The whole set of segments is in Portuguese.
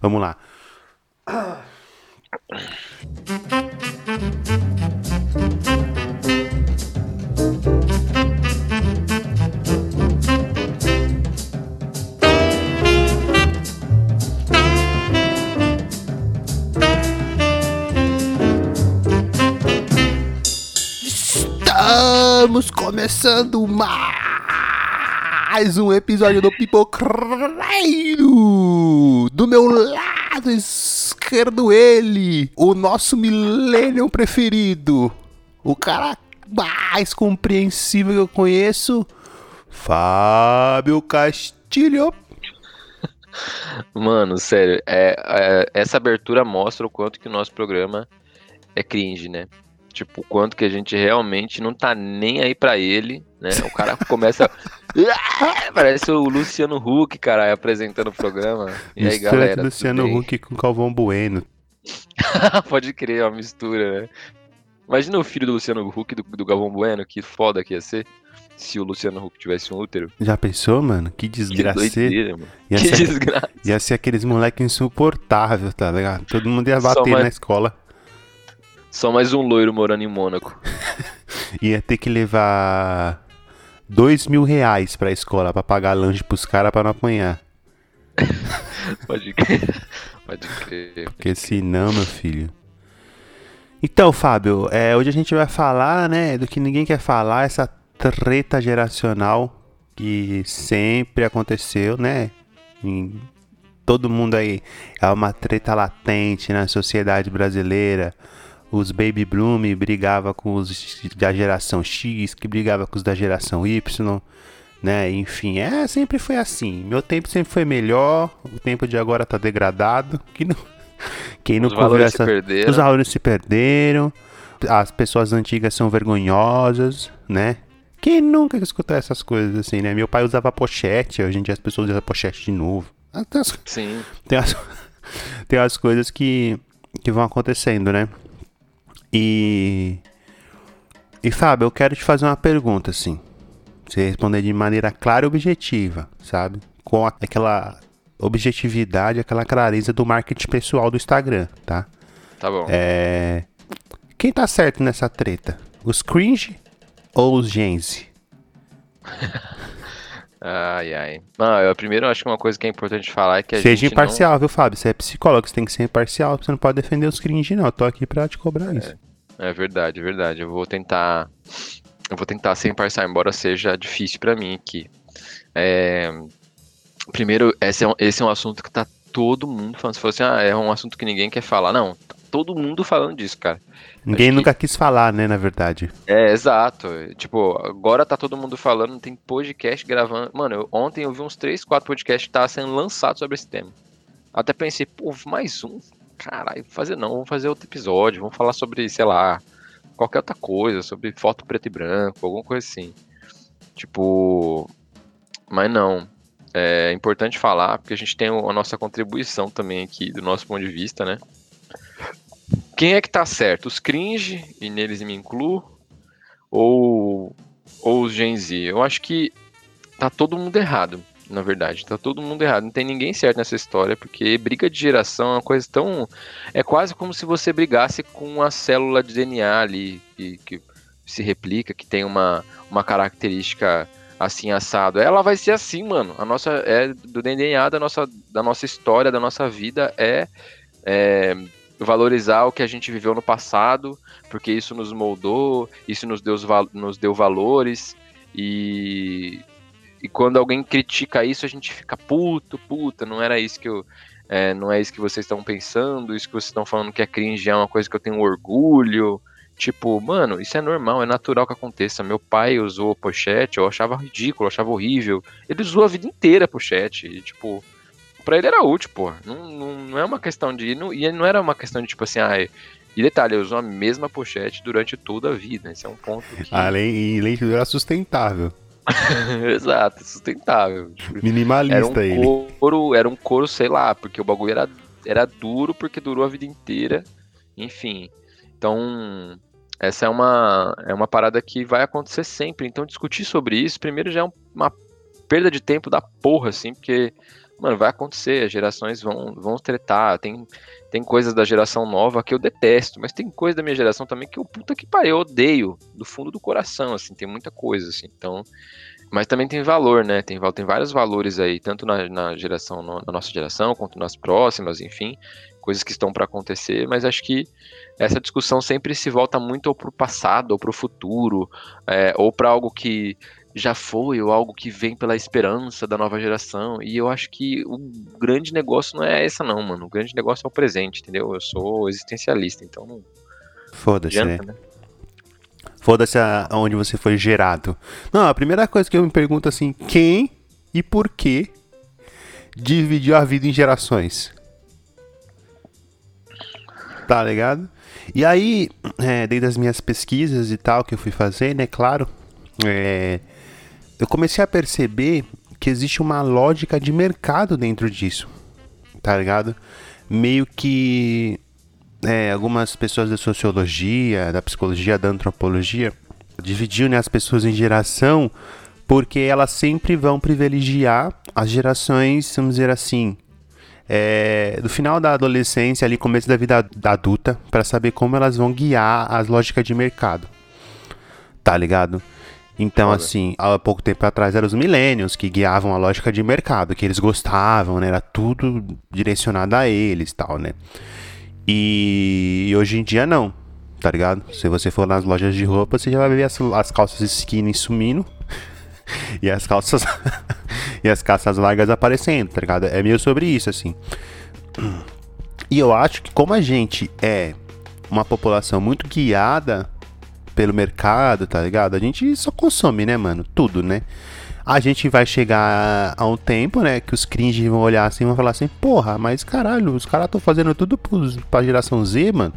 Vamos lá. Estamos começando mais um episódio do Pipocreiro. Do meu lado esquerdo, ele, o nosso millennium preferido, o cara mais compreensível que eu conheço, Fábio Castilho. Mano, sério, é, é, essa abertura mostra o quanto que o nosso programa é cringe, né? Tipo, o quanto que a gente realmente não tá nem aí pra ele, né? O cara começa. Parece o Luciano Huck, cara, apresentando o programa. E aí, Mistura galera? Luciano? Huck com Calvão Bueno. Pode crer, é uma mistura, né? Imagina o filho do Luciano Huck do, do Galvão Bueno, que foda que ia ser. Se o Luciano Huck tivesse um útero. Já pensou, mano? Que Que desgraça. doideira, mano. Ia Que ser, desgraça. ia ser aqueles moleque insuportável, tá ligado? Todo mundo ia bater mais- na escola. Só mais um loiro morando em Mônaco. Ia ter que levar dois mil reais pra escola pra pagar lanche pros caras pra não apanhar. Pode crer. Pode crer. Porque senão, meu filho. Então, Fábio, é, hoje a gente vai falar, né, do que ninguém quer falar, essa treta geracional que sempre aconteceu, né? Em todo mundo aí é uma treta latente na sociedade brasileira. Os baby bloom brigava com os da geração X, que brigava com os da geração Y, né? Enfim, é, sempre foi assim. Meu tempo sempre foi melhor, o tempo de agora tá degradado. Que não, quem não Os se conversa os valores se perderam, as pessoas antigas são vergonhosas, né? Quem nunca escutou essas coisas assim, né? Meu pai usava pochete, hoje em dia as pessoas usam pochete de novo. Tem as, Sim. tem as, tem as coisas que, que vão acontecendo, né? E. E Fábio, eu quero te fazer uma pergunta, assim. Você responder de maneira clara e objetiva, sabe? Com aquela objetividade, aquela clareza do marketing pessoal do Instagram, tá? Tá bom. É. Quem tá certo nessa treta? Os cringe ou os genzi? Ai, ai. Não, eu primeiro acho que uma coisa que é importante falar é que a Seja gente imparcial, viu, Fábio? Você é psicólogo, você tem que ser imparcial, você não pode defender os cringe, não. Eu tô aqui pra te cobrar isso. não... É verdade, é verdade. Eu vou tentar... Eu vou tentar ser imparcial, embora seja difícil pra mim aqui. É... Primeiro, esse é, um, esse é um assunto que tá todo mundo falando. Se fosse, ah, é um assunto que ninguém quer falar. Não, tá todo mundo falando disso, cara. Ninguém acho que- nunca quis falar, né, na verdade. É, exato. Tipo, agora tá todo mundo falando, tem podcast gravando. Mano, eu- ontem eu vi uns 3, 4 podcasts que estavam sendo lançados sobre esse tema. Até pensei, pô, mais um? Caralho, vou fazer não, vamos fazer outro episódio, vamos falar sobre, sei lá, qualquer outra coisa, sobre foto preto e branco, alguma coisa assim. Tipo, mas não. É importante falar, porque a gente tem a nossa contribuição também aqui, do nosso ponto de vista, né? Quem é que tá certo? Os cringe, e neles me incluo, ou, ou os Gen Z? Eu acho que tá todo mundo errado, na verdade. Tá todo mundo errado. Não tem ninguém certo nessa história, porque briga de geração é uma coisa tão. É quase como se você brigasse com uma célula de DNA ali, que, que se replica, que tem uma, uma característica assim assado. Ela vai ser assim, mano. A nossa é do DNA da nossa, da nossa história, da nossa vida é, é valorizar o que a gente viveu no passado, porque isso nos moldou, isso nos deu, nos deu valores e e quando alguém critica isso a gente fica puto, puta, não era isso que eu é, não é isso que vocês estão pensando, isso que vocês estão falando que é cringe é uma coisa que eu tenho orgulho. Tipo, mano, isso é normal, é natural que aconteça. Meu pai usou pochete, eu achava ridículo, eu achava horrível. Ele usou a vida inteira pochete. E, tipo, pra ele era útil, pô. Não, não, não é uma questão de. Não, e não era uma questão de, tipo assim, ah, e detalhe, ele usou a mesma pochete durante toda a vida. Esse é um ponto que. Além, e além de tudo, era sustentável. Exato, sustentável. Tipo, Era um Minimalista ele. couro, era um couro, sei lá, porque o bagulho era, era duro porque durou a vida inteira. Enfim. Então, essa é uma, é uma parada que vai acontecer sempre. Então, discutir sobre isso, primeiro já é um- uma perda de tempo da porra, assim, porque mano, vai acontecer, as gerações vão, vão tretar, tem, tem coisas da geração nova que eu detesto, mas tem coisa da minha geração também que eu, puta que pariu, eu odeio, do fundo do coração, assim, tem muita coisa, assim, então... Mas também tem valor, né? Tem, tem vários valores aí, tanto na, na geração, na nossa geração, quanto nas próximas, enfim, coisas que estão para acontecer, mas acho que essa discussão sempre se volta muito ou para o passado, ou para o futuro, é, ou para algo que já foi ou algo que vem pela esperança da nova geração. E eu acho que o grande negócio não é essa, não, mano. O grande negócio é o presente, entendeu? Eu sou existencialista, então não. Foda-se, né? né? Foda-se aonde você foi gerado. Não, a primeira coisa que eu me pergunto assim, quem e por que dividiu a vida em gerações? Tá ligado? E aí, é, dentro das minhas pesquisas e tal que eu fui fazer, né, claro, é, eu comecei a perceber que existe uma lógica de mercado dentro disso, tá ligado? Meio que é, algumas pessoas da sociologia, da psicologia, da antropologia dividiam né, as pessoas em geração porque elas sempre vão privilegiar as gerações, vamos dizer assim, é, do final da adolescência, ali começo da vida adulta, para saber como elas vão guiar as lógicas de mercado. Tá ligado? Então, Foda. assim, há pouco tempo atrás eram os millennials que guiavam a lógica de mercado, que eles gostavam, né? Era tudo direcionado a eles tal, né? E hoje em dia não, tá ligado? Se você for nas lojas de roupa, você já vai ver as, as calças skinny sumindo e as calças e as calças largas aparecendo, tá ligado? É meio sobre isso, assim. E eu acho que como a gente é uma população muito guiada pelo mercado, tá ligado? A gente só consome, né, mano? Tudo, né? A gente vai chegar a um tempo, né, que os cringe vão olhar assim e vão falar assim, porra, mas caralho, os caras estão fazendo tudo pros, pra geração Z, mano.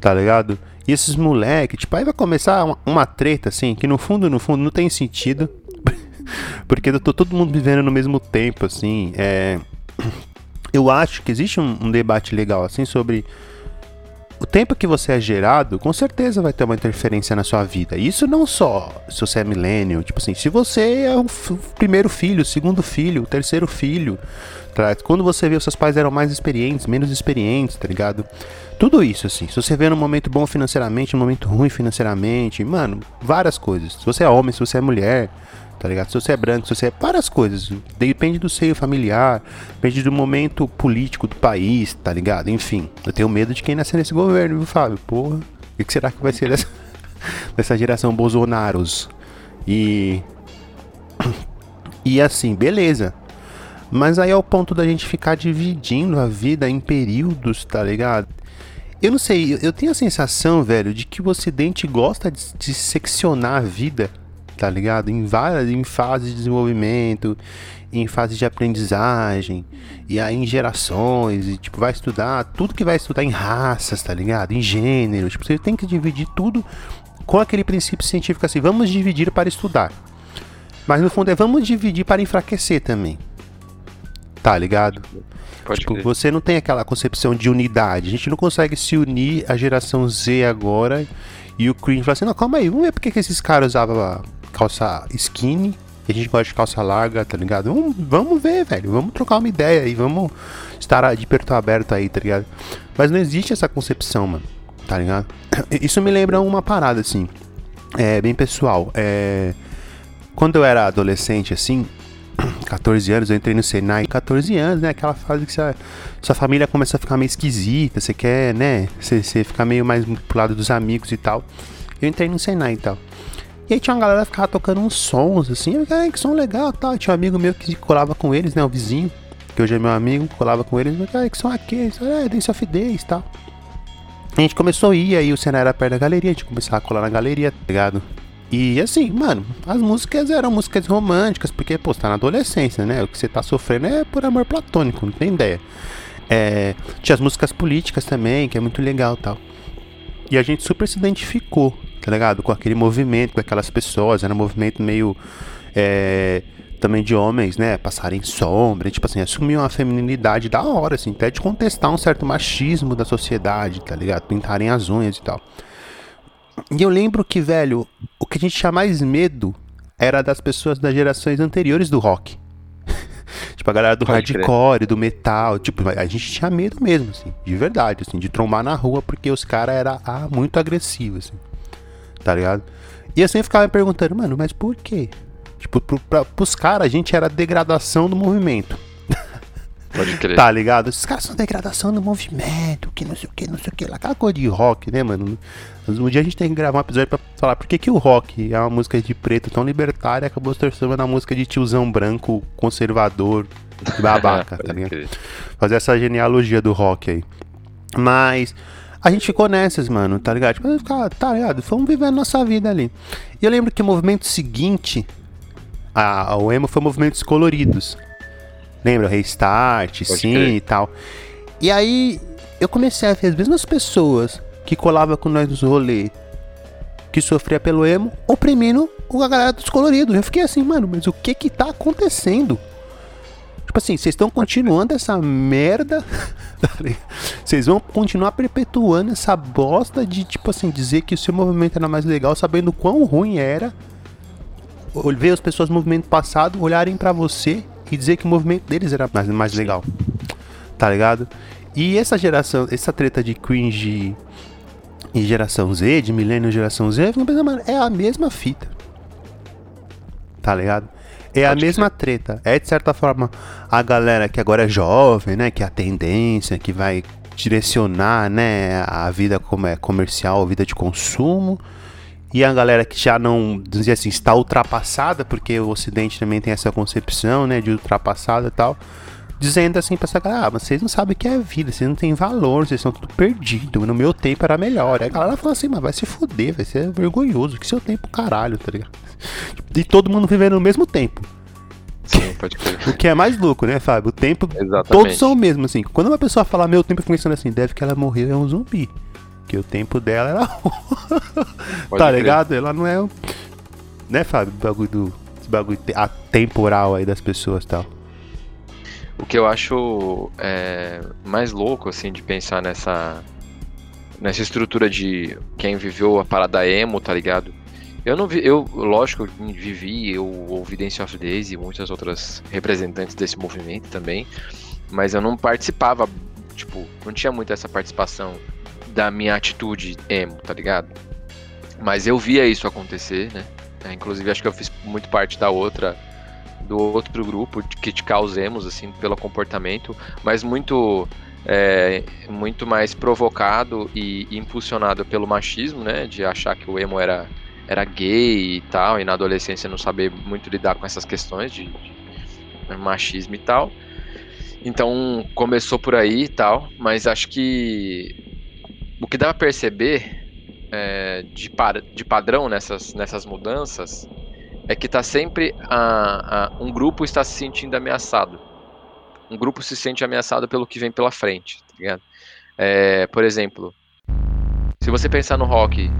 Tá ligado? E esses moleque, tipo, aí vai começar uma, uma treta, assim, que no fundo, no fundo, não tem sentido. porque eu tô todo mundo vivendo no mesmo tempo, assim. É... Eu acho que existe um, um debate legal, assim, sobre o tempo que você é gerado, com certeza vai ter uma interferência na sua vida. Isso não só se você é milênio, tipo assim, se você é o primeiro filho, o segundo filho, o terceiro filho, tá? quando você vê os seus pais eram mais experientes, menos experientes, tá ligado? Tudo isso, assim. Se você vê num momento bom financeiramente, num momento ruim financeiramente, mano, várias coisas. Se você é homem, se você é mulher, tá ligado? Se você é branco, se você é várias coisas. Depende do seio familiar, depende do momento político do país, tá ligado? Enfim, eu tenho medo de quem nascer nesse governo, viu, Fábio? Porra, o que será que vai ser dessa, dessa geração Bolsonaros? E. E assim, beleza. Mas aí é o ponto da gente ficar dividindo a vida em períodos, tá ligado? Eu não sei, eu tenho a sensação, velho, de que o Ocidente gosta de, de seccionar a vida tá ligado? Em várias, em fases de desenvolvimento, em fase de aprendizagem, e aí em gerações, e tipo, vai estudar tudo que vai estudar em raças, tá ligado? Em gênero, tipo, você tem que dividir tudo com aquele princípio científico assim, vamos dividir para estudar. Mas no fundo é vamos dividir para enfraquecer também. Tá ligado? Tipo, você não tem aquela concepção de unidade. A gente não consegue se unir a geração Z agora e o Cream fala assim, não, calma aí, vamos ver porque que esses caras usavam calça skinny. A gente gosta de calça larga, tá ligado? Vamos, vamos ver, velho. Vamos trocar uma ideia aí. Vamos estar de perto aberto aí, tá ligado? Mas não existe essa concepção, mano. Tá ligado? Isso me lembra uma parada, assim. É bem pessoal. É. Quando eu era adolescente, assim, 14 anos, eu entrei no Senai, 14 anos, né? Aquela fase que sua, sua família começa a ficar meio esquisita, você quer, né? Você, você fica meio mais pro lado dos amigos e tal. Eu entrei no Senai e tal. E aí tinha uma galera que ficava tocando uns sons, assim, ah, que som legal tal. tinha um amigo meu que colava com eles, né? O vizinho, que hoje é meu amigo, colava com eles, ah, que som aqueles? Ah, é, Dance of Days tal. A gente começou a ir, aí o cenário era perto da galeria, a gente começava a colar na galeria, tá ligado? E assim, mano, as músicas eram músicas românticas, porque, pô, você tá na adolescência, né? O que você tá sofrendo é por amor platônico, não tem ideia. É, tinha as músicas políticas também, que é muito legal tal. E a gente super se identificou, tá ligado? Com aquele movimento, com aquelas pessoas, era um movimento meio. É, também de homens, né? Passarem sombra, tipo assim, assumir uma feminilidade da hora, assim, até de contestar um certo machismo da sociedade, tá ligado? Pintarem as unhas e tal. E eu lembro que, velho, o que a gente tinha mais medo era das pessoas das gerações anteriores do rock. tipo a galera do Pode crer. hardcore, do metal, tipo, a gente tinha medo mesmo, assim, de verdade, assim, de trombar na rua, porque os caras eram ah, muito agressivos, assim, tá ligado? E eu sempre ficava me perguntando, mano, mas por quê? Tipo, pro, pra, pros caras a gente era a degradação do movimento. Pode crer. Tá ligado? Esses caras são degradação do movimento, que não sei o que, não sei o que. Aquela coisa de rock, né, mano? Um dia a gente tem que gravar um episódio pra falar por que, que o rock é uma música de preto tão libertária e acabou se transformando na música de tiozão branco, conservador, babaca, tá ligado? Fazer essa genealogia do rock aí. Mas a gente ficou nessas, mano, tá ligado? Tipo, ficar, tá ligado? Fomos vivendo nossa vida ali. E eu lembro que o movimento seguinte, a, o emo foi movimentos coloridos. Lembra? Restart, Pode sim crer. e tal. E aí eu comecei a ver as mesmas pessoas que colavam com nós nos rolês, que sofria pelo emo, oprimindo a galera dos coloridos. Eu fiquei assim, mano, mas o que que tá acontecendo? Tipo assim, vocês estão continuando essa merda. tá? Vocês vão continuar perpetuando essa bosta de, tipo assim, dizer que o seu movimento era mais legal, sabendo quão ruim era. Ver as pessoas do movimento passado olharem pra você e dizer que o movimento deles era mais, mais legal. Tá ligado? E essa geração, essa treta de cringe e geração Z, de milênio geração Z, é a mesma fita. Tá ligado? É a mesma treta. É de certa forma a galera que agora é jovem, né? Que é a tendência, que vai direcionar, né? A vida como é comercial, a vida de consumo. E a galera que já não, dizer assim, está ultrapassada, porque o Ocidente também tem essa concepção, né? De ultrapassada e tal. Dizendo assim pra essa galera, ah, mas vocês não sabem o que é vida, vocês não têm valor, vocês estão tudo perdidos. No meu tempo era melhor. Aí a galera fala assim, mas vai se fuder, vai ser vergonhoso, que seu tempo caralho, tá ligado? E todo mundo vivendo no mesmo tempo. Sim, pode crer. O que é mais louco, né, Fábio? O tempo, Exatamente. todos são o mesmo, assim. Quando uma pessoa fala meu tempo, eu fico pensando assim, deve que ela morreu é um zumbi. Porque o tempo dela era. Tá crer. ligado? Ela não é. Né, Fábio? O bagulho do. Esse bagulho te- atemporal aí das pessoas e tal. O que eu acho é, mais louco, assim, de pensar nessa, nessa estrutura de quem viveu a parada emo, tá ligado? Eu não vi, eu, lógico, vivi, eu ouvi Dance of Days e muitas outras representantes desse movimento também, mas eu não participava, tipo, não tinha muito essa participação da minha atitude emo, tá ligado? Mas eu via isso acontecer, né? É, inclusive, acho que eu fiz muito parte da outra do outro grupo de criticar os emos assim pelo comportamento, mas muito é, muito mais provocado e impulsionado pelo machismo, né, de achar que o emo era era gay e tal, e na adolescência não saber muito lidar com essas questões de, de machismo e tal. Então começou por aí e tal, mas acho que o que dá pra perceber é, de, par- de padrão nessas, nessas mudanças é que tá sempre a, a- um grupo está se sentindo ameaçado. Um grupo se sente ameaçado pelo que vem pela frente, tá? É, por exemplo, se você pensar no rock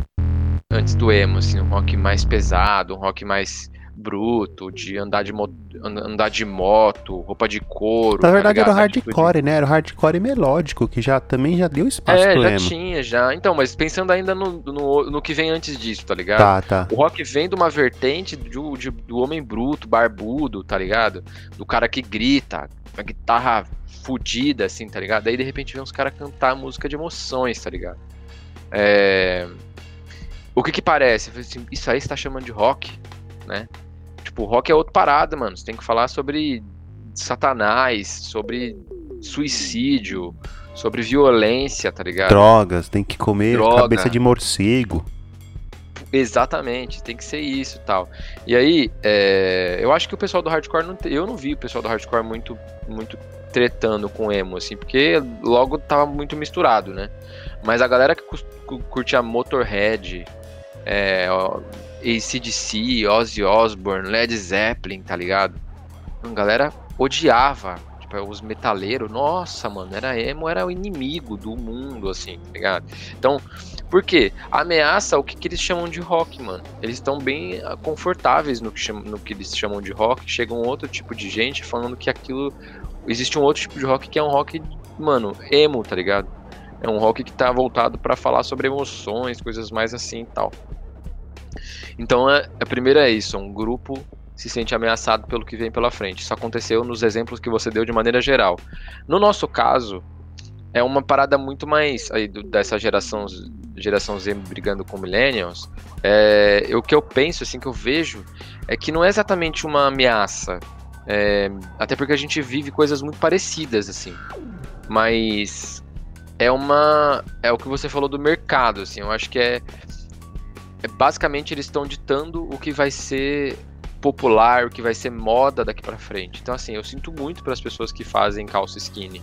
antes do emo, assim, um rock mais pesado, um rock mais bruto, de andar de, mo- and- andar de moto, roupa de couro. Na tá verdade era o ligado? Atitude- hardcore, né? Era o hardcore melódico, que já também já deu espaço É, pro já emo. tinha, já. Então, mas pensando ainda no, no, no que vem antes disso, tá ligado? Tá, tá. O rock vem de uma vertente do, de- do homem bruto, barbudo, tá ligado? Do cara que grita, a guitarra fudida, assim, tá ligado? Daí de repente vem uns caras cantar música de emoções, tá ligado? É... O que que parece? Isso aí você tá chamando de rock, né? Tipo, rock é outra parada, mano. Você tem que falar sobre satanás, sobre suicídio, sobre violência, tá ligado? Drogas, tem que comer Droga. cabeça de morcego. Exatamente, tem que ser isso e tal. E aí, é, eu acho que o pessoal do hardcore não eu não vi o pessoal do hardcore muito muito tretando com emo assim, porque logo tava muito misturado, né? Mas a galera que curtia Motorhead, é, AC/DC, Ozzy Osbourne, Led Zeppelin, tá ligado? A galera odiava, tipo, os metaleiros, nossa, mano, era emo, era o inimigo do mundo assim, tá ligado? Então, por quê? Ameaça o que, que eles chamam de rock, mano. Eles estão bem ah, confortáveis no que, no que eles chamam de rock. Chega um outro tipo de gente falando que aquilo. Existe um outro tipo de rock que é um rock, mano, emo, tá ligado? É um rock que tá voltado pra falar sobre emoções, coisas mais assim e tal. Então, a, a primeira é isso: um grupo se sente ameaçado pelo que vem pela frente. Isso aconteceu nos exemplos que você deu de maneira geral. No nosso caso, é uma parada muito mais aí dessa geração geração Z brigando com millennials. É, o que eu penso, assim, que eu vejo, é que não é exatamente uma ameaça. É, até porque a gente vive coisas muito parecidas, assim. Mas é uma. É o que você falou do mercado, assim. Eu acho que é. É basicamente eles estão ditando o que vai ser popular, o que vai ser moda daqui para frente. Então, assim, eu sinto muito para as pessoas que fazem calça skinny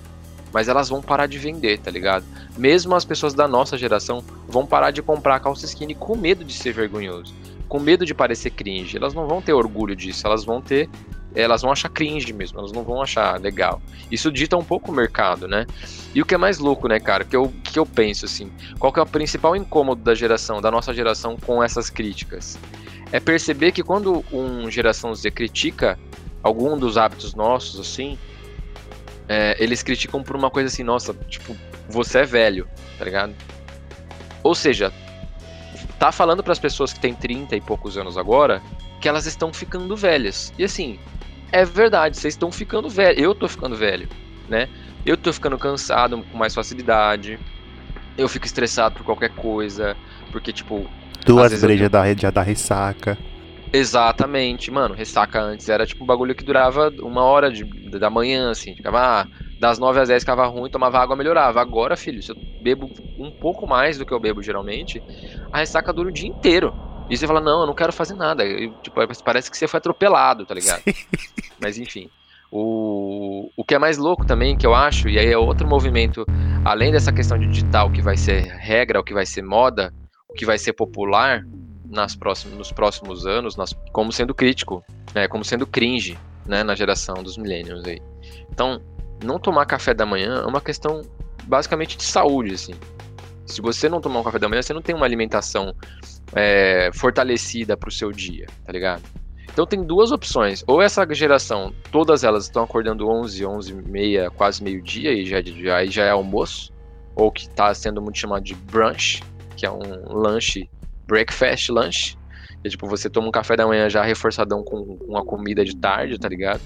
mas elas vão parar de vender, tá ligado? Mesmo as pessoas da nossa geração vão parar de comprar calça skinny com medo de ser vergonhoso, com medo de parecer cringe. Elas não vão ter orgulho disso, elas vão ter elas vão achar cringe mesmo, elas não vão achar legal. Isso dita um pouco o mercado, né? E o que é mais louco, né, cara, que eu, que eu penso assim, qual que é o principal incômodo da geração, da nossa geração com essas críticas? É perceber que quando um geração Z critica algum dos hábitos nossos, assim, é, eles criticam por uma coisa assim, nossa, tipo, você é velho, tá ligado? Ou seja, tá falando para as pessoas que têm 30 e poucos anos agora que elas estão ficando velhas. E assim, é verdade, vocês estão ficando velho. Eu tô ficando velho, né? Eu tô ficando cansado com mais facilidade. Eu fico estressado por qualquer coisa, porque tipo, duas brejas da rede já dá ressaca. Exatamente, mano. Ressaca antes era tipo um bagulho que durava uma hora de, da manhã, assim. Ficava, ah, das 9 às 10 ficava ruim, tomava água, melhorava. Agora, filho, se eu bebo um pouco mais do que eu bebo geralmente, a ressaca dura o dia inteiro. E você fala, não, eu não quero fazer nada. E, tipo, parece que você foi atropelado, tá ligado? Mas enfim. O, o que é mais louco também, que eu acho, e aí é outro movimento, além dessa questão de digital que vai ser regra, o que vai ser moda, o que vai ser popular, nas próximos, nos próximos anos nas, como sendo crítico, né, como sendo cringe né, na geração dos millennials aí. Então, não tomar café da manhã é uma questão basicamente de saúde, assim. Se você não tomar um café da manhã, você não tem uma alimentação é, fortalecida para o seu dia, tá ligado? Então tem duas opções. Ou essa geração, todas elas estão acordando 11, 11 meia, quase meio-dia e já, já, já é almoço. Ou que está sendo muito chamado de brunch, que é um lanche breakfast lunch. Que é tipo, você toma um café da manhã já reforçadão com uma comida de tarde, tá ligado?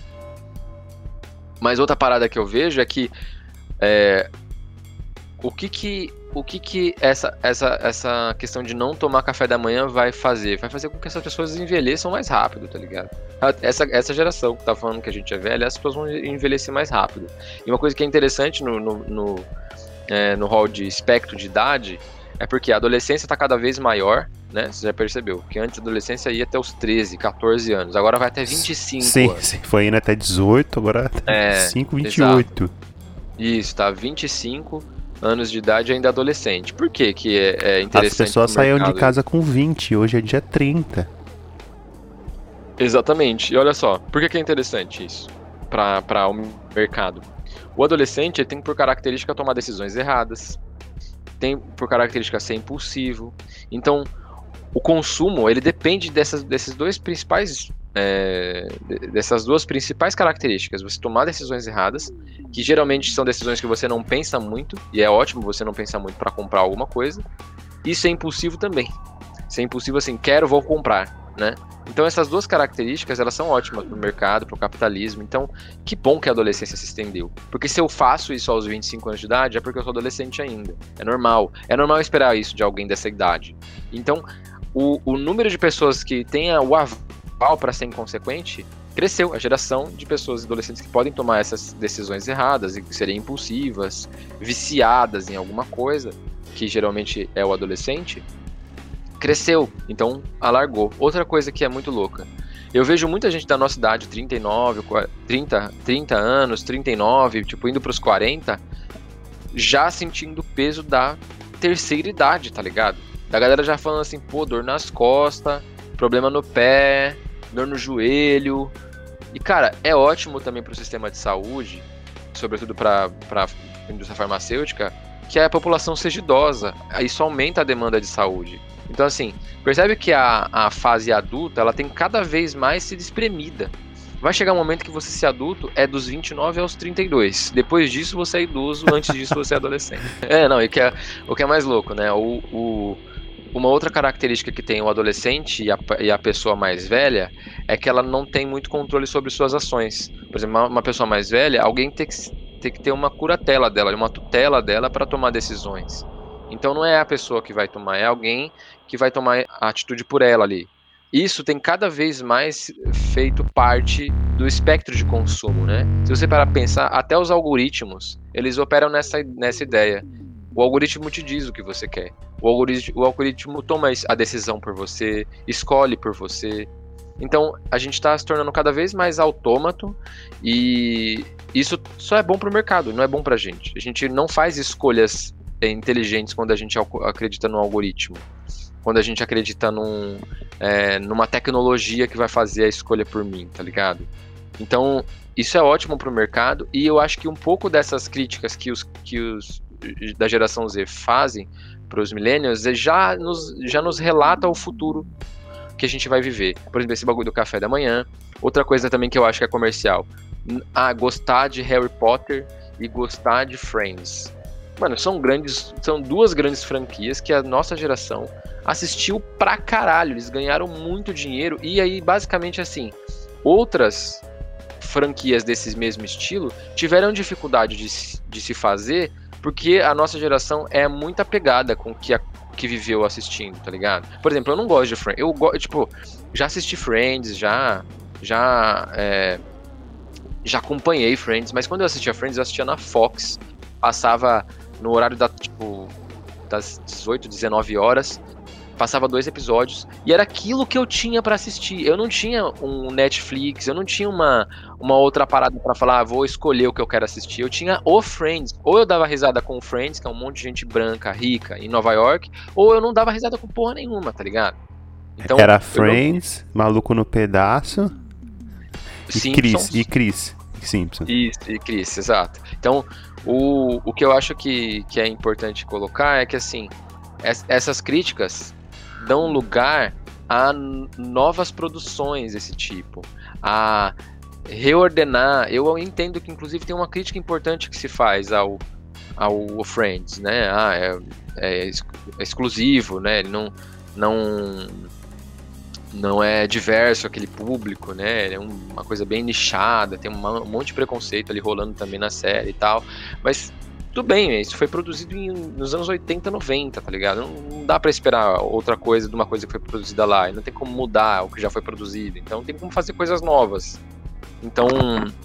Mas outra parada que eu vejo é que é, o que que o que que essa, essa, essa questão de não tomar café da manhã vai fazer? Vai fazer com que essas pessoas envelheçam mais rápido, tá ligado? Essa, essa geração que tá falando que a gente é velha, as pessoas vão envelhecer mais rápido. E uma coisa que é interessante no, no, no, é, no hall de espectro de idade é porque a adolescência está cada vez maior, né? Você já percebeu? Que antes a adolescência ia até os 13, 14 anos. Agora vai até 25 sim, anos. Sim, foi indo até 18, agora até é, 25, 28. Exato. Isso, tá. 25 anos de idade ainda adolescente. Por que que é, é interessante? As pessoas saíam de casa com 20, hoje é dia 30. Exatamente. E olha só, por que, que é interessante isso para o mercado? O adolescente tem por característica tomar decisões erradas, tem por característica ser impulsivo. Então, o consumo ele depende dessas, desses dois principais é, dessas duas principais características. Você tomar decisões erradas, que geralmente são decisões que você não pensa muito, e é ótimo você não pensar muito para comprar alguma coisa. E ser impulsivo também. Ser impulsivo assim, quero, vou comprar, né? Então essas duas características, elas são ótimas para o mercado, para o capitalismo. Então, que bom que a adolescência se estendeu. Porque se eu faço isso aos 25 anos de idade, é porque eu sou adolescente ainda. É normal. É normal esperar isso de alguém dessa idade. Então, o, o número de pessoas que tem o aval para ser inconsequente cresceu. A geração de pessoas adolescentes que podem tomar essas decisões erradas e serem impulsivas, viciadas em alguma coisa, que geralmente é o adolescente, cresceu, então alargou. Outra coisa que é muito louca. Eu vejo muita gente da nossa idade, 39, 30, 30 anos, 39, tipo indo para os 40, já sentindo o peso da terceira idade, tá ligado? Da galera já falando assim, pô, dor nas costas, problema no pé, dor no joelho. E cara, é ótimo também para o sistema de saúde, sobretudo para a indústria farmacêutica, que a população seja idosa. Isso aumenta a demanda de saúde. Então, assim, percebe que a, a fase adulta ela tem cada vez mais se espremida. Vai chegar um momento que você ser adulto é dos 29 aos 32. Depois disso você é idoso, antes disso você é adolescente. É, não, e que é, o que é mais louco, né? O, o, uma outra característica que tem o adolescente e a, e a, pessoa mais velha é que ela não tem muito controle sobre suas ações. Por exemplo, uma, uma pessoa mais velha, alguém tem que, tem que ter uma curatela dela, uma tutela dela para tomar decisões. Então não é a pessoa que vai tomar, é alguém que vai tomar a atitude por ela ali. Isso tem cada vez mais feito parte do espectro de consumo, né? Se você parar para pensar, até os algoritmos, eles operam nessa, nessa ideia. O algoritmo te diz o que você quer. O algoritmo, o algoritmo toma a decisão por você, escolhe por você. Então, a gente está se tornando cada vez mais autômato e isso só é bom para o mercado, não é bom para a gente. A gente não faz escolhas é, inteligentes quando a gente acredita no algoritmo. Quando a gente acredita num, é, numa tecnologia que vai fazer a escolha por mim, tá ligado? Então, isso é ótimo para o mercado e eu acho que um pouco dessas críticas que os, que os da geração Z fazem para os millennials já nos, já nos relata o futuro que a gente vai viver. Por exemplo, esse bagulho do café da manhã. Outra coisa também que eu acho que é comercial. Ah, gostar de Harry Potter e gostar de Friends. Mano, são grandes, são duas grandes franquias que a nossa geração assistiu pra caralho. Eles ganharam muito dinheiro e aí basicamente assim, outras franquias desse mesmo estilo tiveram dificuldade de, de se fazer porque a nossa geração é muito apegada com o que, a, que viveu assistindo, tá ligado? Por exemplo, eu não gosto de Friends. Eu gosto, tipo, já assisti Friends, já. Já. É, já acompanhei Friends, mas quando eu assistia Friends, eu assistia na Fox. Passava no horário da, tipo, das 18, 19 horas passava dois episódios e era aquilo que eu tinha para assistir. Eu não tinha um Netflix, eu não tinha uma, uma outra parada para falar, ah, vou escolher o que eu quero assistir. Eu tinha o Friends. Ou eu dava risada com o Friends, que é um monte de gente branca, rica, em Nova York, ou eu não dava risada com porra nenhuma, tá ligado? Então, era Friends, não... Maluco no Pedaço. E Simpsons. Chris, e Chris. Simpson. Isso, e Chris, exato. Então, o, o que eu acho que, que é importante colocar é que, assim, essas críticas dão lugar a novas produções desse tipo, a reordenar. Eu entendo que, inclusive, tem uma crítica importante que se faz ao, ao Friends, né? Ah, é, é, é exclusivo, né? Ele não, não, não é diverso aquele público, né? Ele é uma coisa bem nichada, tem um monte de preconceito ali rolando também na série e tal. Mas tudo bem, isso foi produzido em, nos anos 80, 90, tá ligado? Não, não dá para esperar outra coisa de uma coisa que foi produzida lá. E não tem como mudar o que já foi produzido. Então tem como fazer coisas novas. Então,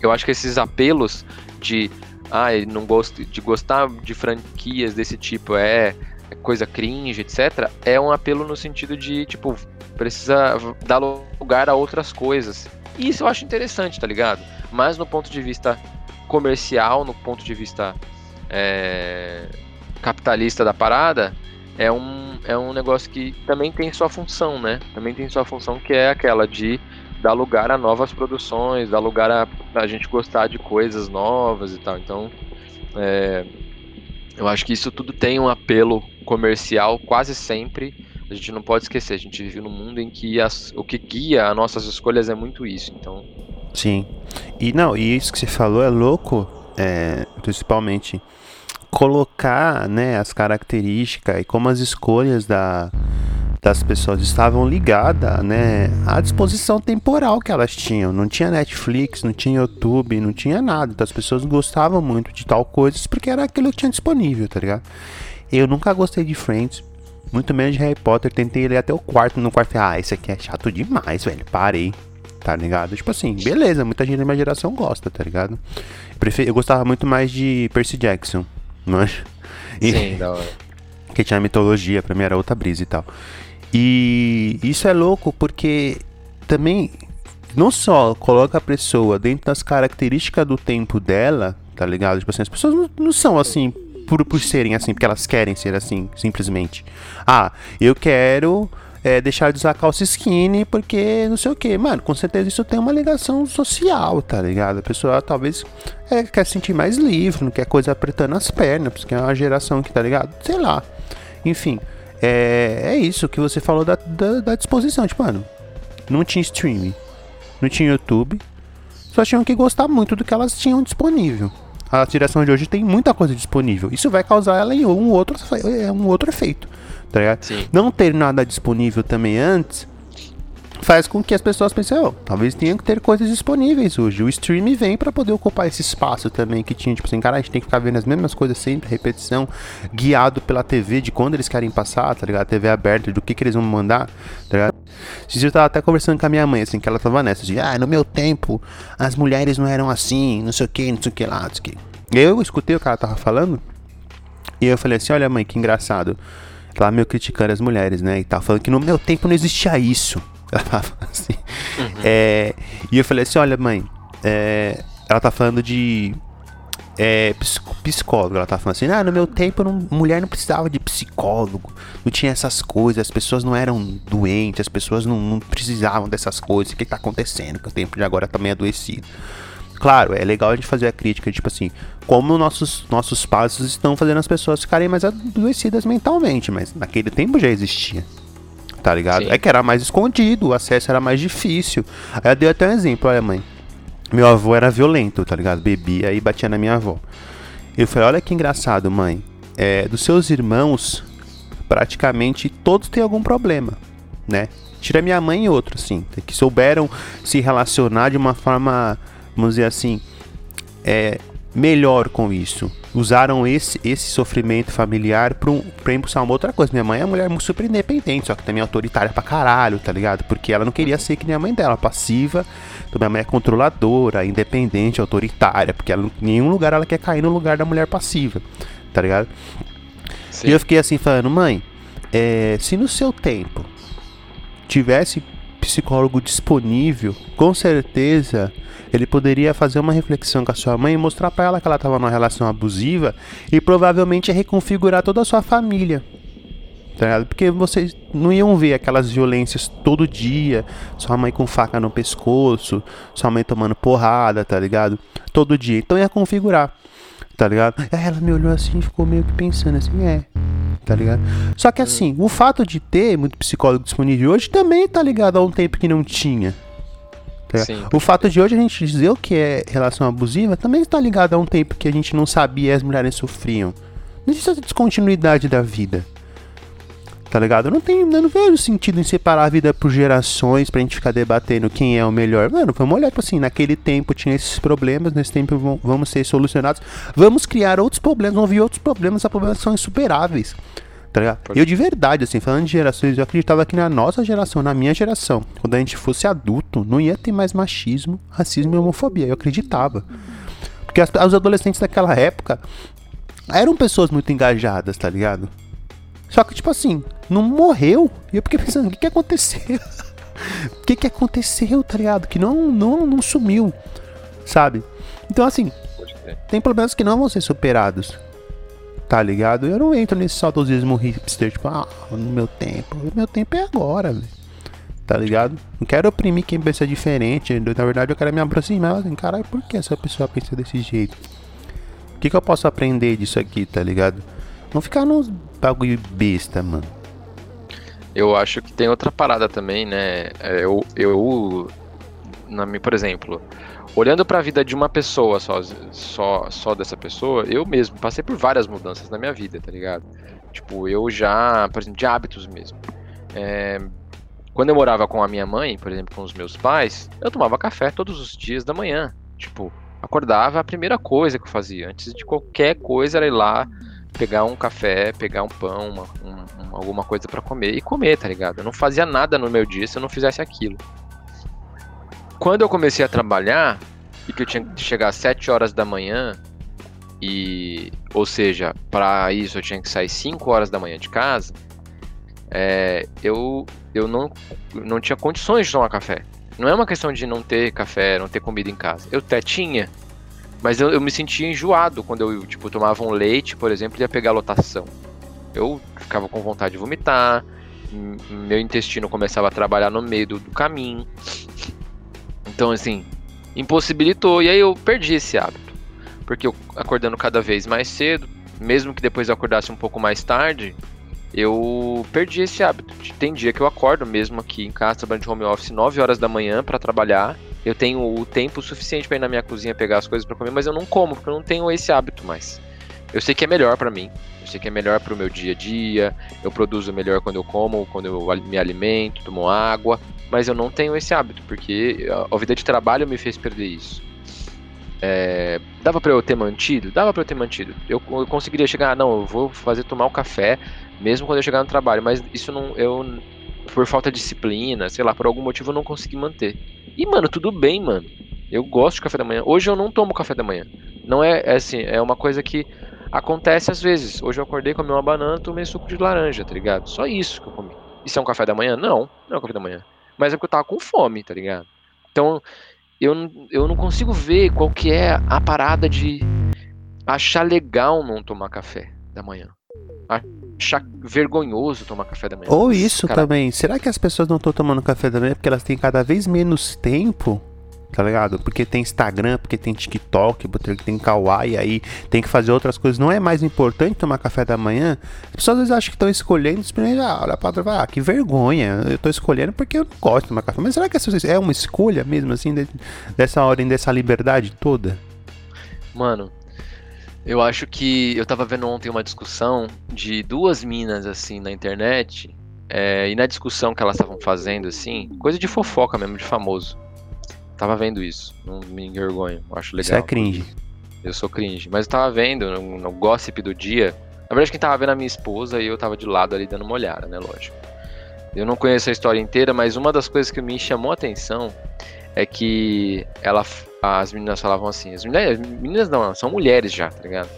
eu acho que esses apelos de ah, não gosto de gostar de franquias desse tipo é, é coisa cringe, etc, é um apelo no sentido de, tipo, precisa dar lugar a outras coisas. E isso eu acho interessante, tá ligado? Mas no ponto de vista comercial, no ponto de vista é, capitalista da parada, é um, é um negócio que também tem sua função, né? Também tem sua função que é aquela de dar lugar a novas produções, dar lugar a, a gente gostar de coisas novas e tal. Então, é, eu acho que isso tudo tem um apelo comercial quase sempre. A gente não pode esquecer, a gente vive num mundo em que as, o que guia as nossas escolhas é muito isso. Então. Sim. E não, e isso que você falou é louco, é, principalmente colocar né, as características e como as escolhas da, das pessoas estavam ligadas né, à disposição temporal que elas tinham. Não tinha Netflix, não tinha YouTube, não tinha nada. Então as pessoas gostavam muito de tal coisas porque era aquilo que tinha disponível, tá ligado? Eu nunca gostei de Friends, muito menos de Harry Potter. Tentei ler até o quarto, no quarto ah, isso aqui é chato demais, velho. Parei, tá ligado? Tipo assim, beleza, muita gente da minha geração gosta, tá ligado? Eu, prefer... eu gostava muito mais de Percy Jackson, mas... Sim, da hora. Que tinha mitologia, pra mim era outra brisa e tal. E isso é louco porque também não só coloca a pessoa dentro das características do tempo dela, tá ligado? Tipo assim, as pessoas não, não são assim por, por serem assim, porque elas querem ser assim, simplesmente. Ah, eu quero é, deixar de usar calça skinny porque não sei o que. Mano, com certeza isso tem uma ligação social, tá ligado? A pessoa talvez é, quer sentir mais livre, não quer coisa apertando as pernas, porque é uma geração que, tá ligado? Sei lá. Enfim é, é isso que você falou da, da, da disposição. Tipo, mano, não tinha streaming, não tinha YouTube, só tinham que gostar muito do que elas tinham disponível. A geração de hoje tem muita coisa disponível. Isso vai causar ela um outro, é um outro efeito. Tá ligado? Sim. Não ter nada disponível também antes faz com que as pessoas pensem, oh, talvez tenha que ter coisas disponíveis hoje. O stream vem para poder ocupar esse espaço também que tinha, tipo assim, cara, a gente tem que ficar vendo as mesmas coisas sempre, repetição, guiado pela TV de quando eles querem passar, tá ligado? A TV aberta, do que que eles vão mandar, tá ligado? Esses dias eu tava até conversando com a minha mãe, assim, que ela tava nessa, de, ah, no meu tempo, as mulheres não eram assim, não sei o que, não sei o que lá, não sei o que. Eu escutei o ela tava falando, e eu falei assim, olha mãe, que engraçado. Ela meio criticando as mulheres, né? E tava falando que no meu tempo não existia isso. Ela tava assim. Uhum. É, e eu falei assim, olha mãe, é, ela tá falando de é, psicólogo. Ela tá falando assim, ah, no meu tempo não, mulher não precisava de psicólogo, não tinha essas coisas, as pessoas não eram doentes, as pessoas não, não precisavam dessas coisas, o que tá acontecendo, que o tempo de agora tá meio adoecido. Claro, é legal a gente fazer a crítica, tipo assim, como nossos, nossos passos estão fazendo as pessoas ficarem mais adoecidas mentalmente, mas naquele tempo já existia tá ligado? Sim. É que era mais escondido, o acesso era mais difícil. Aí eu dei até um exemplo, olha mãe. Meu avô era violento, tá ligado? Bebia e batia na minha avó. Eu falei, olha que engraçado, mãe. É, dos seus irmãos, praticamente todos têm algum problema, né? Tira minha mãe e outro, assim, que souberam se relacionar de uma forma, vamos dizer assim, é, melhor com isso usaram esse, esse sofrimento familiar pra, um, pra impulsar uma outra coisa. Minha mãe é uma mulher super independente, só que também autoritária pra caralho, tá ligado? Porque ela não queria ser que nem a mãe dela, passiva. Então minha mãe é controladora, independente, autoritária, porque ela, em nenhum lugar ela quer cair no lugar da mulher passiva, tá ligado? Sim. E eu fiquei assim falando, mãe, é, se no seu tempo tivesse psicólogo disponível, com certeza ele poderia fazer uma reflexão com a sua mãe e mostrar para ela que ela estava numa relação abusiva e provavelmente reconfigurar toda a sua família. Tá Porque vocês não iam ver aquelas violências todo dia, sua mãe com faca no pescoço, sua mãe tomando porrada, tá ligado? Todo dia. Então ia configurar, tá ligado? Aí ela me olhou assim e ficou meio que pensando assim, é, tá ligado? Só que assim, o fato de ter muito psicólogo disponível hoje também tá ligado a um tempo que não tinha, Tá Sim, o fato de hoje a gente dizer o que é relação abusiva também está ligado a um tempo que a gente não sabia e as mulheres sofriam. Não existe essa descontinuidade da vida. Tá ligado? Eu não, tenho, eu não vejo sentido em separar a vida por gerações pra gente ficar debatendo quem é o melhor. Mano, vamos olhar, tipo assim, naquele tempo tinha esses problemas, nesse tempo vão, vamos ser solucionados. Vamos criar outros problemas, vamos vir outros problemas, a problemas são insuperáveis. Tá ligado? Eu de verdade, assim, falando de gerações, eu acreditava que na nossa geração, na minha geração, quando a gente fosse adulto, não ia ter mais machismo, racismo e homofobia. Eu acreditava. Porque as, os adolescentes daquela época eram pessoas muito engajadas, tá ligado? Só que, tipo assim, não morreu. E eu fiquei pensando, o que, que aconteceu? O que, que aconteceu, tá ligado? Que não, não, não sumiu, sabe? Então, assim, tem problemas que não vão ser superados. Tá ligado? Eu não entro nesse saudosismo hipster, tipo, ah, no meu tempo. O meu tempo é agora, velho. Tá ligado? Não quero oprimir quem pensa diferente. Na verdade, eu quero me aproximar. Assim, caralho, por que essa pessoa pensa desse jeito? O que, que eu posso aprender disso aqui, tá ligado? Não ficar nos bagulho besta, mano. Eu acho que tem outra parada também, né? É, eu, eu na, por exemplo, olhando para a vida de uma pessoa só, só, só dessa pessoa, eu mesmo passei por várias mudanças na minha vida, tá ligado? Tipo, eu já, por exemplo, de hábitos mesmo. É, quando eu morava com a minha mãe, por exemplo, com os meus pais, eu tomava café todos os dias da manhã. Tipo, acordava, a primeira coisa que eu fazia, antes de qualquer coisa, era ir lá, pegar um café, pegar um pão, uma, um, alguma coisa para comer e comer, tá ligado? Eu não fazia nada no meu dia se eu não fizesse aquilo quando eu comecei a trabalhar e que eu tinha que chegar às 7 horas da manhã e ou seja, para isso eu tinha que sair 5 horas da manhã de casa, é, eu eu não não tinha condições de tomar café. Não é uma questão de não ter café, não ter comida em casa. Eu até tinha, mas eu, eu me sentia enjoado quando eu tipo tomava um leite, por exemplo, e ia pegar lotação. Eu ficava com vontade de vomitar, meu intestino começava a trabalhar no meio do, do caminho. Então, assim, impossibilitou. E aí eu perdi esse hábito. Porque eu acordando cada vez mais cedo, mesmo que depois eu acordasse um pouco mais tarde, eu perdi esse hábito. Tem dia que eu acordo mesmo aqui em casa, trabalhando de home office 9 horas da manhã para trabalhar. Eu tenho o tempo suficiente para ir na minha cozinha pegar as coisas para comer, mas eu não como, porque eu não tenho esse hábito mais. Eu sei que é melhor para mim, eu sei que é melhor para o meu dia a dia, eu produzo melhor quando eu como, quando eu me alimento, tomo água, mas eu não tenho esse hábito, porque a vida de trabalho me fez perder isso. É, dava para eu ter mantido? Dava para eu ter mantido. Eu, eu conseguiria chegar, ah, não, eu vou fazer tomar o um café, mesmo quando eu chegar no trabalho, mas isso não, eu, por falta de disciplina, sei lá, por algum motivo eu não consegui manter. E, mano, tudo bem, mano. Eu gosto de café da manhã. Hoje eu não tomo café da manhã. Não é, é assim, é uma coisa que acontece às vezes. Hoje eu acordei, comi uma banana, tomei suco de laranja, tá ligado? Só isso que eu comi. Isso é um café da manhã? Não, não é um café da manhã. Mas é porque eu tava com fome, tá ligado? Então, eu, eu não consigo ver qual que é a parada de achar legal não tomar café da manhã. Achar vergonhoso tomar café da manhã. Ou isso também. Será que as pessoas não estão tomando café da manhã porque elas têm cada vez menos tempo? Tá ligado? Porque tem Instagram, porque tem TikTok, porque tem Kawaii, aí tem que fazer outras coisas. Não é mais importante tomar café da manhã? As pessoas às vezes acham que estão escolhendo, ah, olha pra outra, ah, que vergonha. Eu tô escolhendo porque eu não gosto de tomar café. Mas será que é uma escolha mesmo, assim, de, dessa ordem, dessa liberdade toda? Mano, eu acho que eu tava vendo ontem uma discussão de duas minas assim na internet. É, e na discussão que elas estavam fazendo, assim, coisa de fofoca mesmo, de famoso. Tava vendo isso, não me envergonho, acho legal. Você é cringe. Eu sou cringe, mas eu tava vendo no, no gossip do dia. Na verdade, quem tava vendo a minha esposa e eu tava de lado ali dando uma olhada, né? Lógico. Eu não conheço a história inteira, mas uma das coisas que me chamou a atenção é que ela, as meninas falavam assim, as meninas, meninas não, são mulheres já, tá ligado?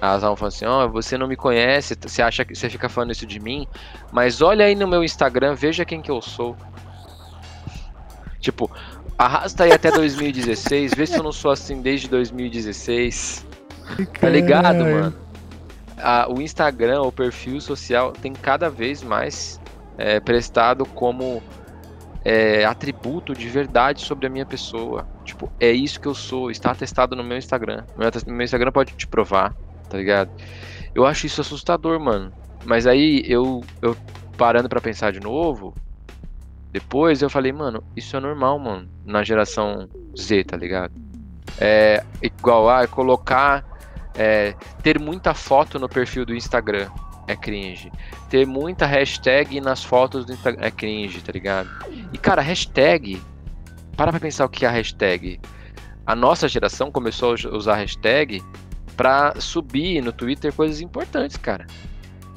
Elas estavam falando assim, ó, oh, você não me conhece, você acha que você fica falando isso de mim, mas olha aí no meu Instagram, veja quem que eu sou. Tipo, arrasta aí até 2016, vê se eu não sou assim desde 2016. Tá ligado, mano? A, o Instagram, o perfil social, tem cada vez mais é, prestado como é, atributo de verdade sobre a minha pessoa. Tipo, é isso que eu sou, está atestado no meu Instagram. Meu, meu Instagram pode te provar, tá ligado? Eu acho isso assustador, mano. Mas aí eu, eu parando para pensar de novo, depois eu falei, mano, isso é normal, mano, na geração Z, tá ligado? É igual a colocar, é, ter muita foto no perfil do Instagram é cringe. Ter muita hashtag nas fotos do Instagram é cringe, tá ligado? E cara, hashtag. Para pra pensar o que é a hashtag. A nossa geração começou a usar hashtag pra subir no Twitter coisas importantes, cara.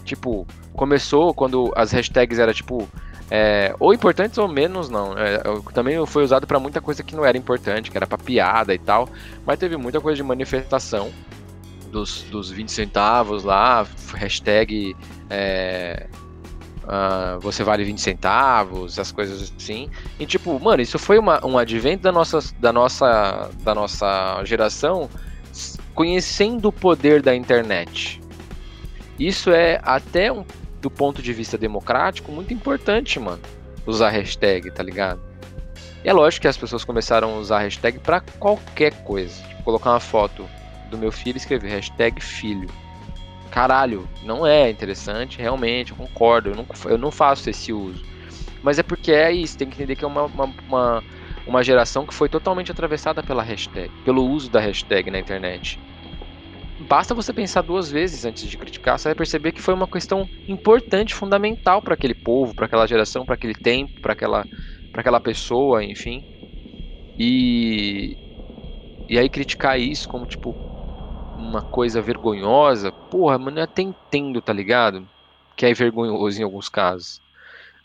Tipo, começou quando as hashtags era tipo. É, ou importantes ou menos não. É, também foi usado para muita coisa que não era importante, que era pra piada e tal. Mas teve muita coisa de manifestação dos, dos 20 centavos lá, hashtag é, uh, você vale 20 centavos, as coisas assim. E tipo, mano, isso foi uma, um advento da nossa, da, nossa, da nossa geração conhecendo o poder da internet. Isso é até um, do ponto de vista democrático muito importante, mano. Usar hashtag, tá ligado? E é lógico que as pessoas começaram a usar hashtag para qualquer coisa. Tipo, colocar uma foto do meu filho escrever hashtag filho. Caralho, não é interessante, realmente, eu concordo, eu não, eu não faço esse uso. Mas é porque é isso, tem que entender que é uma, uma, uma, uma geração que foi totalmente atravessada pela hashtag, pelo uso da hashtag na internet. Basta você pensar duas vezes antes de criticar, você vai perceber que foi uma questão importante, fundamental para aquele povo, para aquela geração, para aquele tempo, para aquela, aquela pessoa, enfim. E, e aí criticar isso como tipo, uma coisa vergonhosa, porra, mano, eu até entendo, tá ligado? Que é vergonhoso em alguns casos.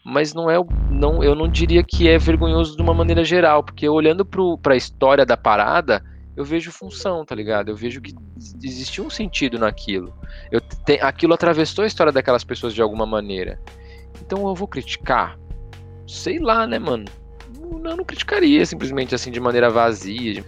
Mas não é, não, eu não diria que é vergonhoso de uma maneira geral, porque olhando pro, pra história da parada, eu vejo função, tá ligado? Eu vejo que existia um sentido naquilo. Eu te, aquilo atravessou a história daquelas pessoas de alguma maneira. Então eu vou criticar? Sei lá, né, mano? Eu não criticaria simplesmente assim de maneira vazia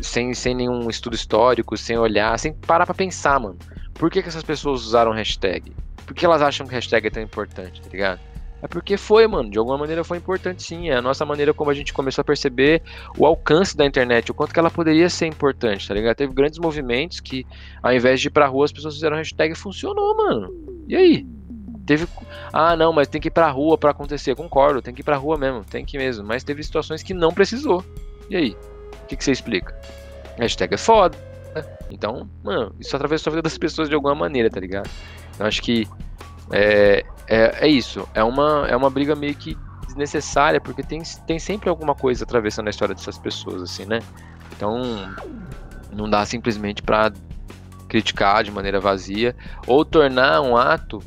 sem, sem nenhum estudo histórico, sem olhar, sem parar pra pensar, mano. Por que, que essas pessoas usaram hashtag? Por que elas acham que hashtag é tão importante, tá ligado? É porque foi, mano. De alguma maneira foi importante sim. É a nossa maneira como a gente começou a perceber o alcance da internet, o quanto que ela poderia ser importante, tá ligado? Teve grandes movimentos que, ao invés de ir pra rua, as pessoas fizeram hashtag e funcionou, mano. E aí? Teve. Ah, não, mas tem que ir pra rua para acontecer. Concordo, tem que ir pra rua mesmo, tem que mesmo. Mas teve situações que não precisou. E aí? O que, que você explica? Hashtag é foda. Então, mano, isso atravessou a vida das pessoas de alguma maneira, tá ligado? Eu acho que é, é, é isso. É uma, é uma briga meio que desnecessária, porque tem, tem sempre alguma coisa atravessando a história dessas pessoas, assim, né? Então, não dá simplesmente para criticar de maneira vazia ou tornar um ato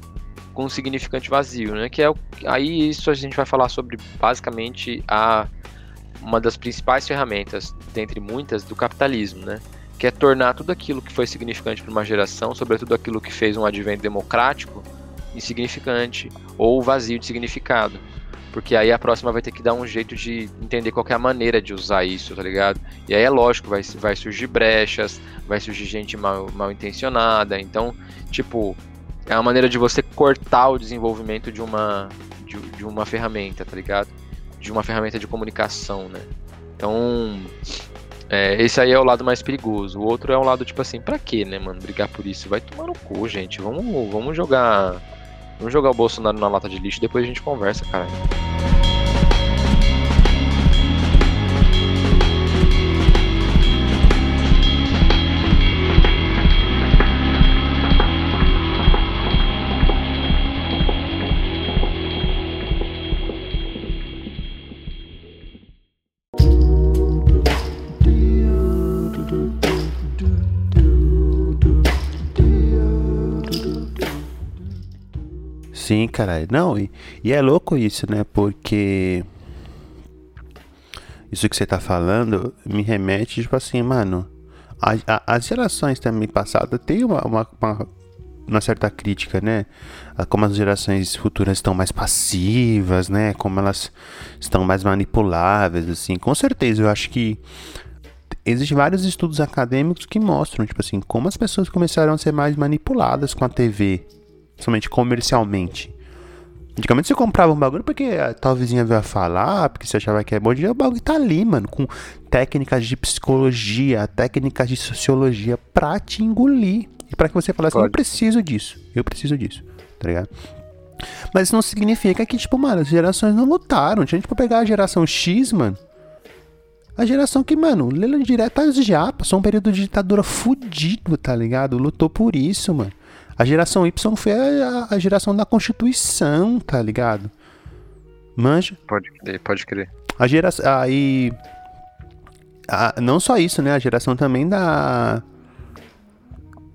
com um significante vazio, né? Que é aí isso a gente vai falar sobre basicamente a uma das principais ferramentas, dentre muitas, do capitalismo, né? Que é tornar tudo aquilo que foi significante para uma geração, sobretudo aquilo que fez um advento democrático, insignificante ou vazio de significado. Porque aí a próxima vai ter que dar um jeito de entender qual é a maneira de usar isso, tá ligado? E aí é lógico, vai, vai surgir brechas, vai surgir gente mal, mal intencionada. Então, tipo, é uma maneira de você cortar o desenvolvimento de uma, de, de uma ferramenta, tá ligado? De uma ferramenta de comunicação, né? Então, é, esse aí é o lado mais perigoso. O outro é o lado, tipo assim, pra quê, né, mano? Brigar por isso. Vai tomar no cu, gente. Vamos, vamos jogar Vamos jogar o Bolsonaro na lata de lixo depois a gente conversa, cara. Sim, caralho. Não, e, e é louco isso, né? Porque. Isso que você tá falando me remete, tipo assim, mano. A, a, as gerações também passadas têm uma, uma, uma, uma, certa crítica, né? A como as gerações futuras estão mais passivas, né? Como elas estão mais manipuláveis, assim. Com certeza, eu acho que existem vários estudos acadêmicos que mostram, tipo assim, como as pessoas começaram a ser mais manipuladas com a TV, somente comercialmente. Antigamente você comprava um bagulho porque a tal vizinha veio falar, porque você achava que é bom, dia o bagulho tá ali, mano, com técnicas de psicologia, técnicas de sociologia pra te engolir. E para que você falasse, assim, eu preciso disso, eu preciso disso, tá ligado? Mas isso não significa que, tipo, mano, as gerações não lutaram. Tinha gente pra pegar a geração X, mano. A geração que, mano, lendo direto já, passou um período de ditadura fudido, tá ligado? Lutou por isso, mano. A geração Y foi a, a geração da Constituição, tá ligado? Manja? Pode crer, pode crer. A geração. Aí. Não só isso, né? A geração também da.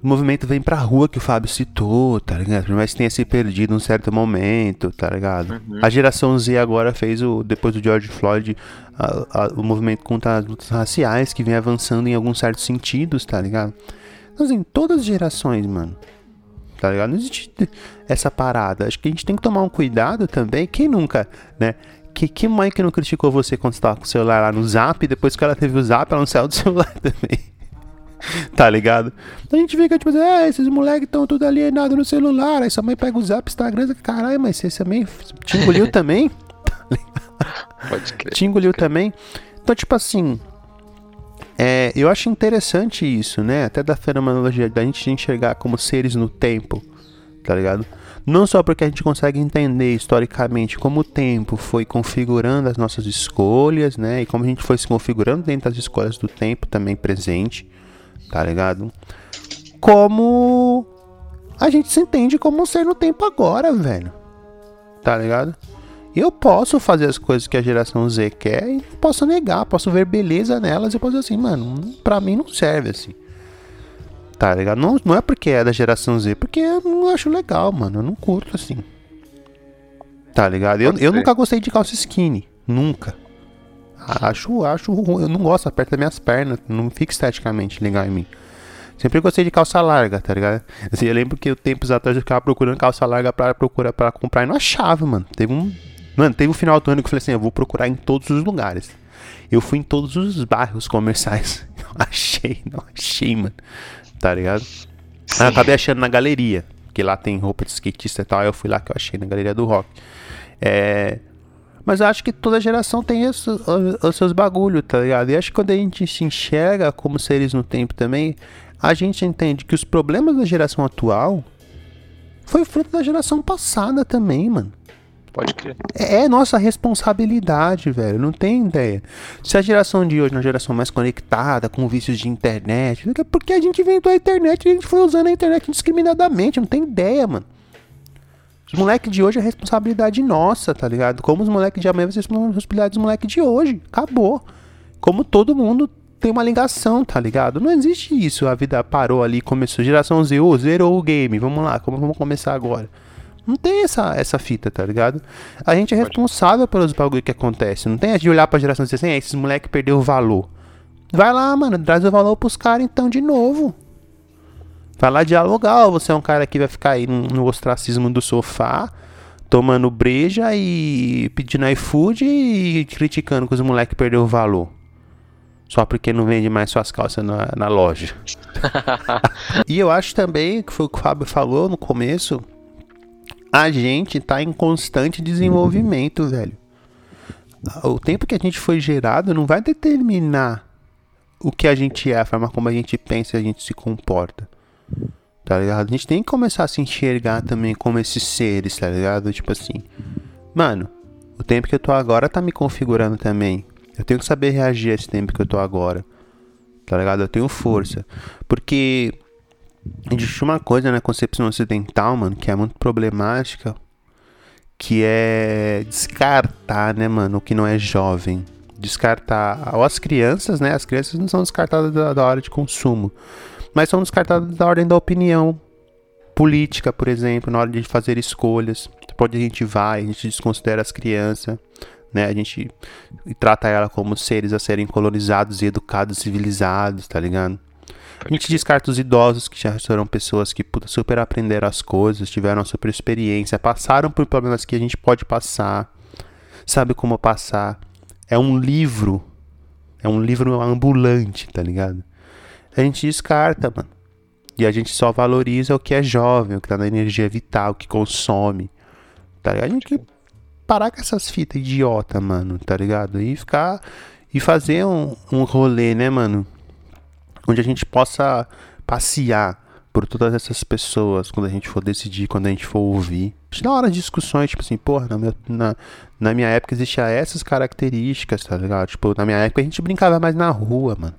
O movimento vem pra rua que o Fábio citou, tá ligado? Mas tenha se perdido um certo momento, tá ligado? Uhum. A geração Z agora fez o. Depois do George Floyd, a, a, o movimento contra as lutas raciais, que vem avançando em alguns certos sentidos, tá ligado? Então, assim, todas as gerações, mano tá ligado? Não existe essa parada. Acho que a gente tem que tomar um cuidado também. Quem nunca, né? Que, que mãe que não criticou você quando você tava com o celular lá no zap e depois que ela teve o zap, ela não saiu do celular também. tá ligado? A gente fica tipo assim, é, esses moleques estão tudo alienados no celular. Aí sua mãe pega o zap, Instagram, caralho, mas você também te engoliu também? Pode crer. Te engoliu também? Então, tipo assim, é, eu acho interessante isso, né? Até da fenomenologia, da gente enxergar como seres no tempo, tá ligado? Não só porque a gente consegue entender historicamente como o tempo foi configurando as nossas escolhas, né? E como a gente foi se configurando dentro das escolhas do tempo também presente, tá ligado? Como a gente se entende como um ser no tempo agora, velho. Tá ligado? Eu posso fazer as coisas que a geração Z quer e posso negar, posso ver beleza nelas e posso dizer assim, mano, pra mim não serve assim. Tá ligado? Não, não é porque é da geração Z, porque eu não acho legal, mano. Eu não curto assim. Tá ligado? Eu, eu nunca gostei de calça skinny. Nunca. Acho, acho Eu não gosto, aperta minhas pernas. Não fica esteticamente legal em mim. Sempre gostei de calça larga, tá ligado? Assim, eu lembro que tempos atrás eu ficava procurando calça larga pra procurar para comprar e não achava, mano. Teve um Mano, teve um final do ano que eu falei assim: eu vou procurar em todos os lugares. Eu fui em todos os bairros comerciais. Não achei, não achei, mano. Tá ligado? Eu acabei achando na galeria. Que lá tem roupa de skatista e tal. Aí eu fui lá que eu achei na galeria do rock. É. Mas eu acho que toda geração tem os, os seus bagulhos, tá ligado? E acho que quando a gente se enxerga como seres no tempo também, a gente entende que os problemas da geração atual foi fruto da geração passada também, mano. Pode crer. É, é nossa responsabilidade, velho. Não tem ideia. Se a geração de hoje é uma geração mais conectada, com vícios de internet, é porque a gente inventou a internet e a gente foi usando a internet indiscriminadamente. Não tem ideia, mano. Os moleques de hoje é responsabilidade nossa, tá ligado? Como os moleques de amanhã vai ser responsabilidade dos moleques de hoje. Acabou. Como todo mundo tem uma ligação, tá ligado? Não existe isso. A vida parou ali, começou. Geração Z, oh, zerou o game. Vamos lá, como vamos começar agora? Não tem essa, essa fita, tá ligado? A gente é responsável pelos bagulho que acontece. Não tem a de olhar pra geração e dizer assim, é, esses moleque perdeu o valor. Vai lá, mano, traz o valor pros caras então de novo. Vai lá dialogar. Ou você é um cara que vai ficar aí no, no ostracismo do sofá, tomando breja e pedindo iFood e criticando que os moleques perdeu o valor. Só porque não vende mais suas calças na, na loja. e eu acho também, que foi o que o Fábio falou no começo, a gente tá em constante desenvolvimento, velho. O tempo que a gente foi gerado não vai determinar o que a gente é, a forma como a gente pensa e a gente se comporta. Tá ligado? A gente tem que começar a se enxergar também como esses seres, tá ligado? Tipo assim, mano, o tempo que eu tô agora tá me configurando também. Eu tenho que saber reagir a esse tempo que eu tô agora. Tá ligado? Eu tenho força. Porque existe uma coisa na concepção ocidental, mano, que é muito problemática. Que é descartar, né, mano, o que não é jovem. Descartar. Ou as crianças, né? As crianças não são descartadas da, da hora de consumo. Mas são descartadas da ordem da opinião política, por exemplo, na hora de fazer escolhas. Pode a gente vai, a gente desconsidera as crianças né? A gente trata ela como seres a serem colonizados e educados, civilizados, tá ligado? A gente descarta os idosos que já foram pessoas que super aprenderam as coisas, tiveram uma super experiência, passaram por problemas que a gente pode passar, sabe como passar. É um livro, é um livro ambulante, tá ligado? A gente descarta, mano. E a gente só valoriza o que é jovem, o que tá na energia vital, o que consome. Tá ligado? A gente parar com essas fitas idiota, mano, tá ligado? E ficar. E fazer um, um rolê, né, mano? Onde a gente possa passear por todas essas pessoas quando a gente for decidir, quando a gente for ouvir. Na hora de discussões, tipo assim, porra, na, na, na minha época existiam essas características, tá ligado? Tipo, na minha época a gente brincava mais na rua, mano.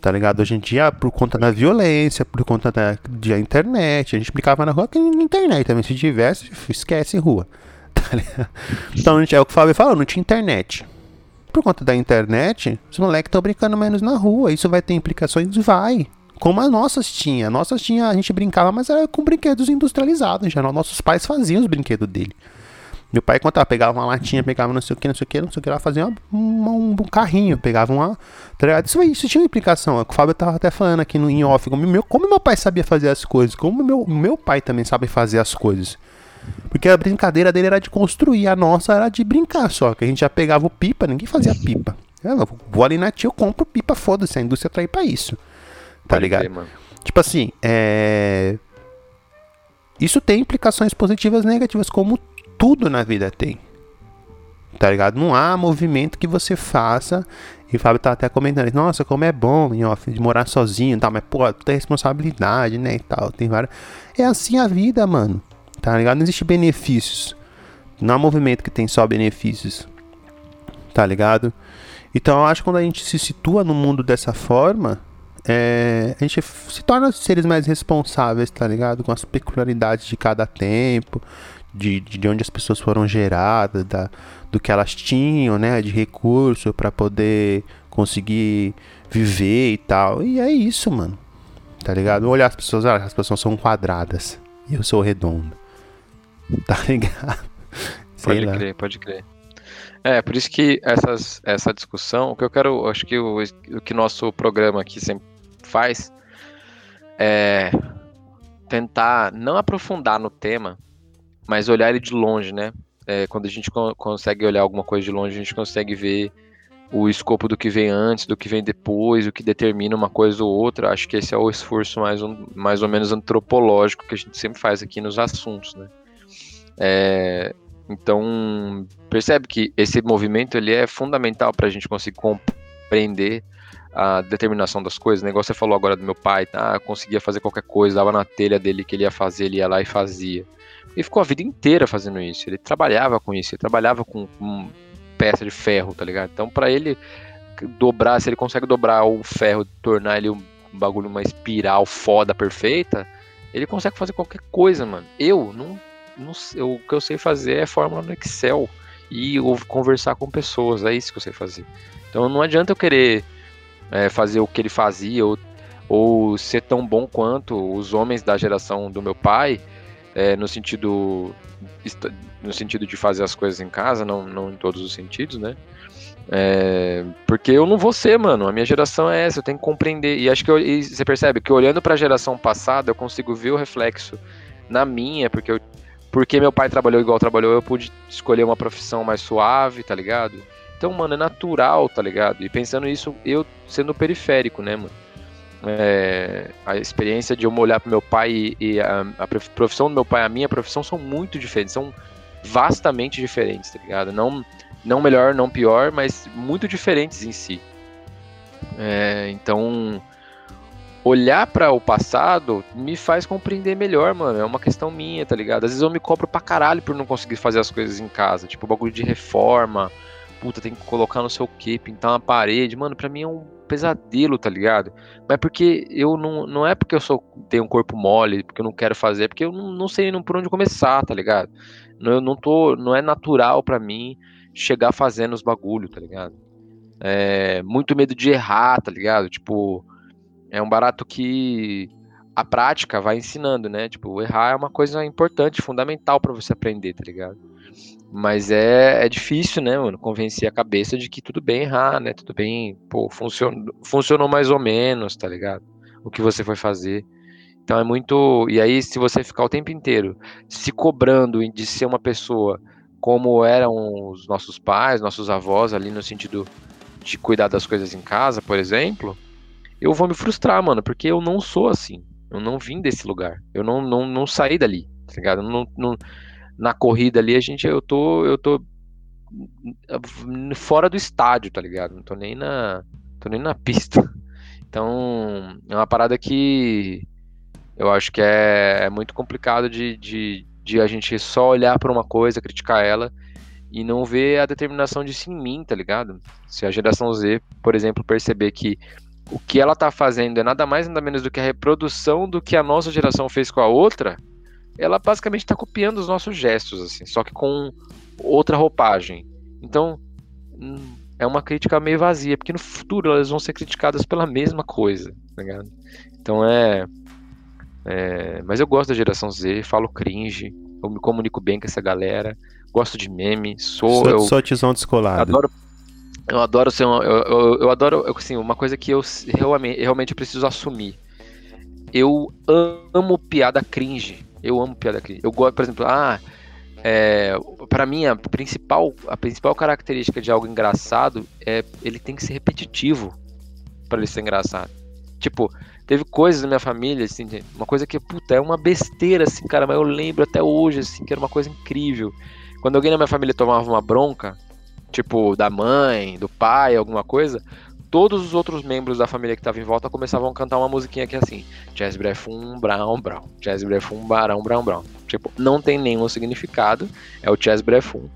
Tá ligado? Hoje em dia, por conta da violência, por conta da, da internet, a gente brincava na rua que na internet também. Se tivesse, esquece rua. Tá então, é o que o Fábio falou, não tinha internet. Por conta da internet, os moleques estão brincando menos na rua. Isso vai ter implicações? Vai. Como as nossas tinha. Nossas tinha, a gente brincava, mas era com brinquedos industrializados. Já nossos pais faziam os brinquedos dele. Meu pai contava, pegava uma latinha, pegava não sei o que, não sei o que, não sei o que, lá fazia um, um, um carrinho, pegava uma. Tá isso, isso tinha uma implicação. O Fábio tava até falando aqui no in off. Como meu, como meu pai sabia fazer as coisas, como meu, meu pai também sabe fazer as coisas. Porque a brincadeira dele era de construir, a nossa era de brincar só. Que a gente já pegava o pipa, ninguém fazia pipa. Eu vou ali na tia, eu compro pipa, foda-se, a indústria trai pra isso. Tá Pode ligado? Tipo assim, é. Isso tem implicações positivas e negativas, como tudo na vida tem. Tá ligado? Não há movimento que você faça. E o Fábio tá até comentando, nossa, como é bom em off, de morar sozinho e tal, mas pô, tem responsabilidade, né? E tal, tem várias. É assim a vida, mano tá ligado? Não existe benefícios. Não há movimento que tem só benefícios, tá ligado? Então eu acho que quando a gente se situa no mundo dessa forma, é, a gente se torna seres mais responsáveis, tá ligado? Com as peculiaridades de cada tempo, de, de onde as pessoas foram geradas, da, do que elas tinham, né? De recurso para poder conseguir viver e tal. E é isso, mano. Tá ligado? Olhar as pessoas, ah, as pessoas são quadradas e eu sou redondo. Tá ligado? Sei pode lá. crer, pode crer. É, por isso que essas, essa discussão, o que eu quero, acho que o, o que nosso programa aqui sempre faz é tentar não aprofundar no tema, mas olhar ele de longe, né? É, quando a gente co consegue olhar alguma coisa de longe, a gente consegue ver o escopo do que vem antes, do que vem depois, o que determina uma coisa ou outra. Acho que esse é o esforço mais, um, mais ou menos antropológico que a gente sempre faz aqui nos assuntos, né? É, então, percebe que esse movimento ele é fundamental para a gente conseguir compreender a determinação das coisas. O negócio você falou agora do meu pai, tá? Conseguia fazer qualquer coisa, dava na telha dele que ele ia fazer, ele ia lá e fazia. Ele ficou a vida inteira fazendo isso. Ele trabalhava com isso, ele trabalhava com, com peça de ferro, tá ligado? Então, para ele dobrar, se ele consegue dobrar o ferro, tornar ele um bagulho, uma espiral foda, perfeita, ele consegue fazer qualquer coisa, mano. Eu não, não o que eu sei fazer é fórmula no Excel e conversar com pessoas, é isso que eu sei fazer. Então não adianta eu querer é, fazer o que ele fazia ou, ou ser tão bom quanto os homens da geração do meu pai, é, no sentido no sentido de fazer as coisas em casa, não, não em todos os sentidos, né? É, porque eu não vou ser, mano. A minha geração é essa, eu tenho que compreender. E acho que eu, e você percebe que olhando para a geração passada, eu consigo ver o reflexo na minha, porque eu, porque meu pai trabalhou igual trabalhou, eu pude escolher uma profissão mais suave, tá ligado? Então, mano, é natural, tá ligado? E pensando isso, eu sendo periférico, né, mano? É, a experiência de eu olhar pro meu pai e, a, a, profissão do meu pai a minha profissão são muito diferentes, são vastamente diferentes, tá ligado? Não não melhor, não pior, mas muito diferentes em si. É, então, olhar para o passado me faz compreender melhor, mano. É uma questão minha, tá ligado? Às vezes eu me cobro pra caralho por não conseguir fazer as coisas em casa, tipo bagulho de reforma. Puta, tem que colocar no seu que, pintar uma parede. Mano, pra mim é um pesadelo, tá ligado? Mas porque eu não. Não é porque eu sou, tenho um corpo mole, porque eu não quero fazer, é porque eu não, não sei por onde começar, tá ligado? Eu não tô. Não é natural para mim chegar fazendo os bagulho, tá ligado? É, muito medo de errar, tá ligado? Tipo, é um barato que a prática vai ensinando, né? Tipo, errar é uma coisa importante, fundamental para você aprender, tá ligado? Mas é, é difícil, né, mano, convencer a cabeça de que tudo bem errar, né? Tudo bem, pô, funcionou, funcionou mais ou menos, tá ligado? O que você foi fazer. Então é muito. E aí, se você ficar o tempo inteiro se cobrando de ser uma pessoa como eram os nossos pais, nossos avós ali no sentido de cuidar das coisas em casa, por exemplo, eu vou me frustrar, mano, porque eu não sou assim. Eu não vim desse lugar. Eu não, não, não saí dali, tá ligado? Não, não, na corrida ali, a gente, eu tô, eu tô fora do estádio, tá ligado? Não tô nem na, tô nem na pista. Então, é uma parada que eu acho que é, é muito complicado de, de, de a gente só olhar para uma coisa, criticar ela e não ver a determinação disso em mim, tá ligado? Se a geração Z, por exemplo, perceber que o que ela tá fazendo é nada mais nada menos do que a reprodução do que a nossa geração fez com a outra, ela basicamente está copiando os nossos gestos, assim, só que com outra roupagem. Então, hum, é uma crítica meio vazia, porque no futuro elas vão ser criticadas pela mesma coisa, tá ligado? Então é é, mas eu gosto da geração Z, falo cringe, eu me comunico bem com essa galera, gosto de meme, sou. Eu, sou tizão descolado. Adoro, eu adoro ser um, eu, eu, eu, adoro, assim, uma coisa que eu realmente, realmente preciso assumir. Eu amo piada cringe. Eu amo piada cringe. Eu gosto, por exemplo, ah, é, para mim a principal, a principal característica de algo engraçado é ele tem que ser repetitivo para ele ser engraçado. Tipo, Teve coisas na minha família, assim, uma coisa que, puta, é uma besteira, assim, cara, mas eu lembro até hoje, assim, que era uma coisa incrível. Quando alguém na minha família tomava uma bronca, tipo, da mãe, do pai, alguma coisa, todos os outros membros da família que estavam em volta começavam a cantar uma musiquinha que é assim: Jazz Brefum, Brown, Brown, Jazz Brefum, Barão, Brown, Brown. Tipo, não tem nenhum significado, é o Jazz Brefum.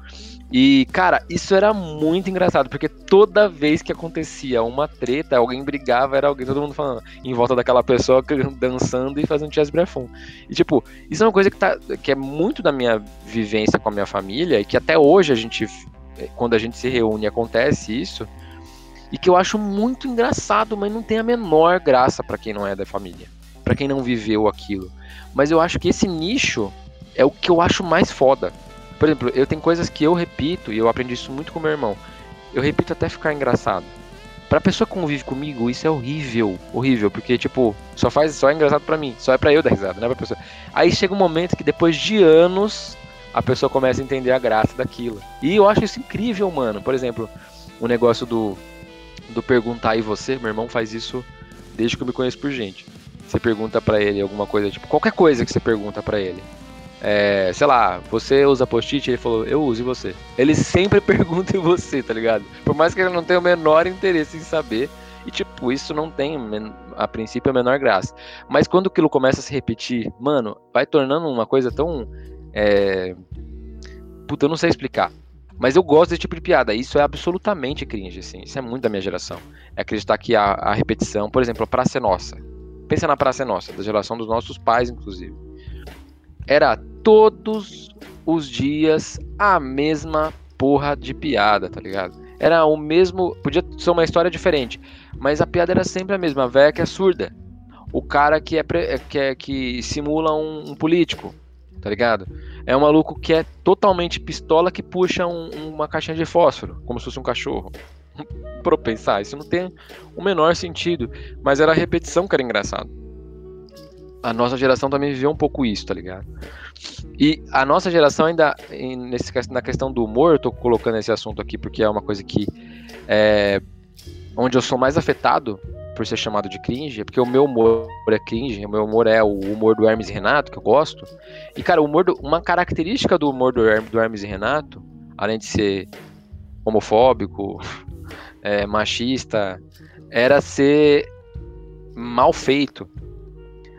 E, cara, isso era muito engraçado, porque toda vez que acontecia uma treta, alguém brigava, era alguém, todo mundo falando, em volta daquela pessoa dançando e fazendo jazz brefum. E, tipo, isso é uma coisa que, tá, que é muito da minha vivência com a minha família, e que até hoje a gente, quando a gente se reúne, acontece isso, e que eu acho muito engraçado, mas não tem a menor graça para quem não é da família, para quem não viveu aquilo. Mas eu acho que esse nicho é o que eu acho mais foda por exemplo, eu tenho coisas que eu repito, e eu aprendi isso muito com meu irmão. Eu repito até ficar engraçado. Pra pessoa que convive comigo, isso é horrível. Horrível, porque, tipo, só faz, só é engraçado pra mim. Só é pra eu dar risada, não é pra pessoa. Aí chega um momento que depois de anos, a pessoa começa a entender a graça daquilo. E eu acho isso incrível, mano. Por exemplo, o negócio do, do perguntar e você, meu irmão faz isso desde que eu me conheço por gente. Você pergunta para ele alguma coisa, tipo, qualquer coisa que você pergunta para ele. É, sei lá, você usa post-it? Ele falou, eu uso e você. Ele sempre pergunta em você, tá ligado? Por mais que ele não tenha o menor interesse em saber. E, tipo, isso não tem, a princípio, a menor graça. Mas quando aquilo começa a se repetir, mano, vai tornando uma coisa tão É... Puta, eu não sei explicar. Mas eu gosto desse tipo de piada. Isso é absolutamente cringe, assim. Isso é muito da minha geração. É acreditar que a, a repetição, por exemplo, a Praça é Nossa. Pensa na Praça é Nossa, da geração dos nossos pais, inclusive. Era todos os dias a mesma porra de piada, tá ligado? Era o mesmo. Podia ser uma história diferente, mas a piada era sempre a mesma. A véia que é surda. O cara que, é, que, é, que simula um, um político, tá ligado? É um maluco que é totalmente pistola que puxa um, uma caixinha de fósforo, como se fosse um cachorro. Pra pensar, isso não tem o menor sentido. Mas era a repetição que era engraçado. A nossa geração também viveu um pouco isso, tá ligado? E a nossa geração ainda, nesse, na questão do humor, eu tô colocando esse assunto aqui porque é uma coisa que é, onde eu sou mais afetado por ser chamado de cringe, é porque o meu humor é cringe, o meu humor é o humor do Hermes e Renato, que eu gosto. E, cara, humor do, uma característica do humor do, do Hermes e Renato, além de ser homofóbico, é, machista, era ser mal feito,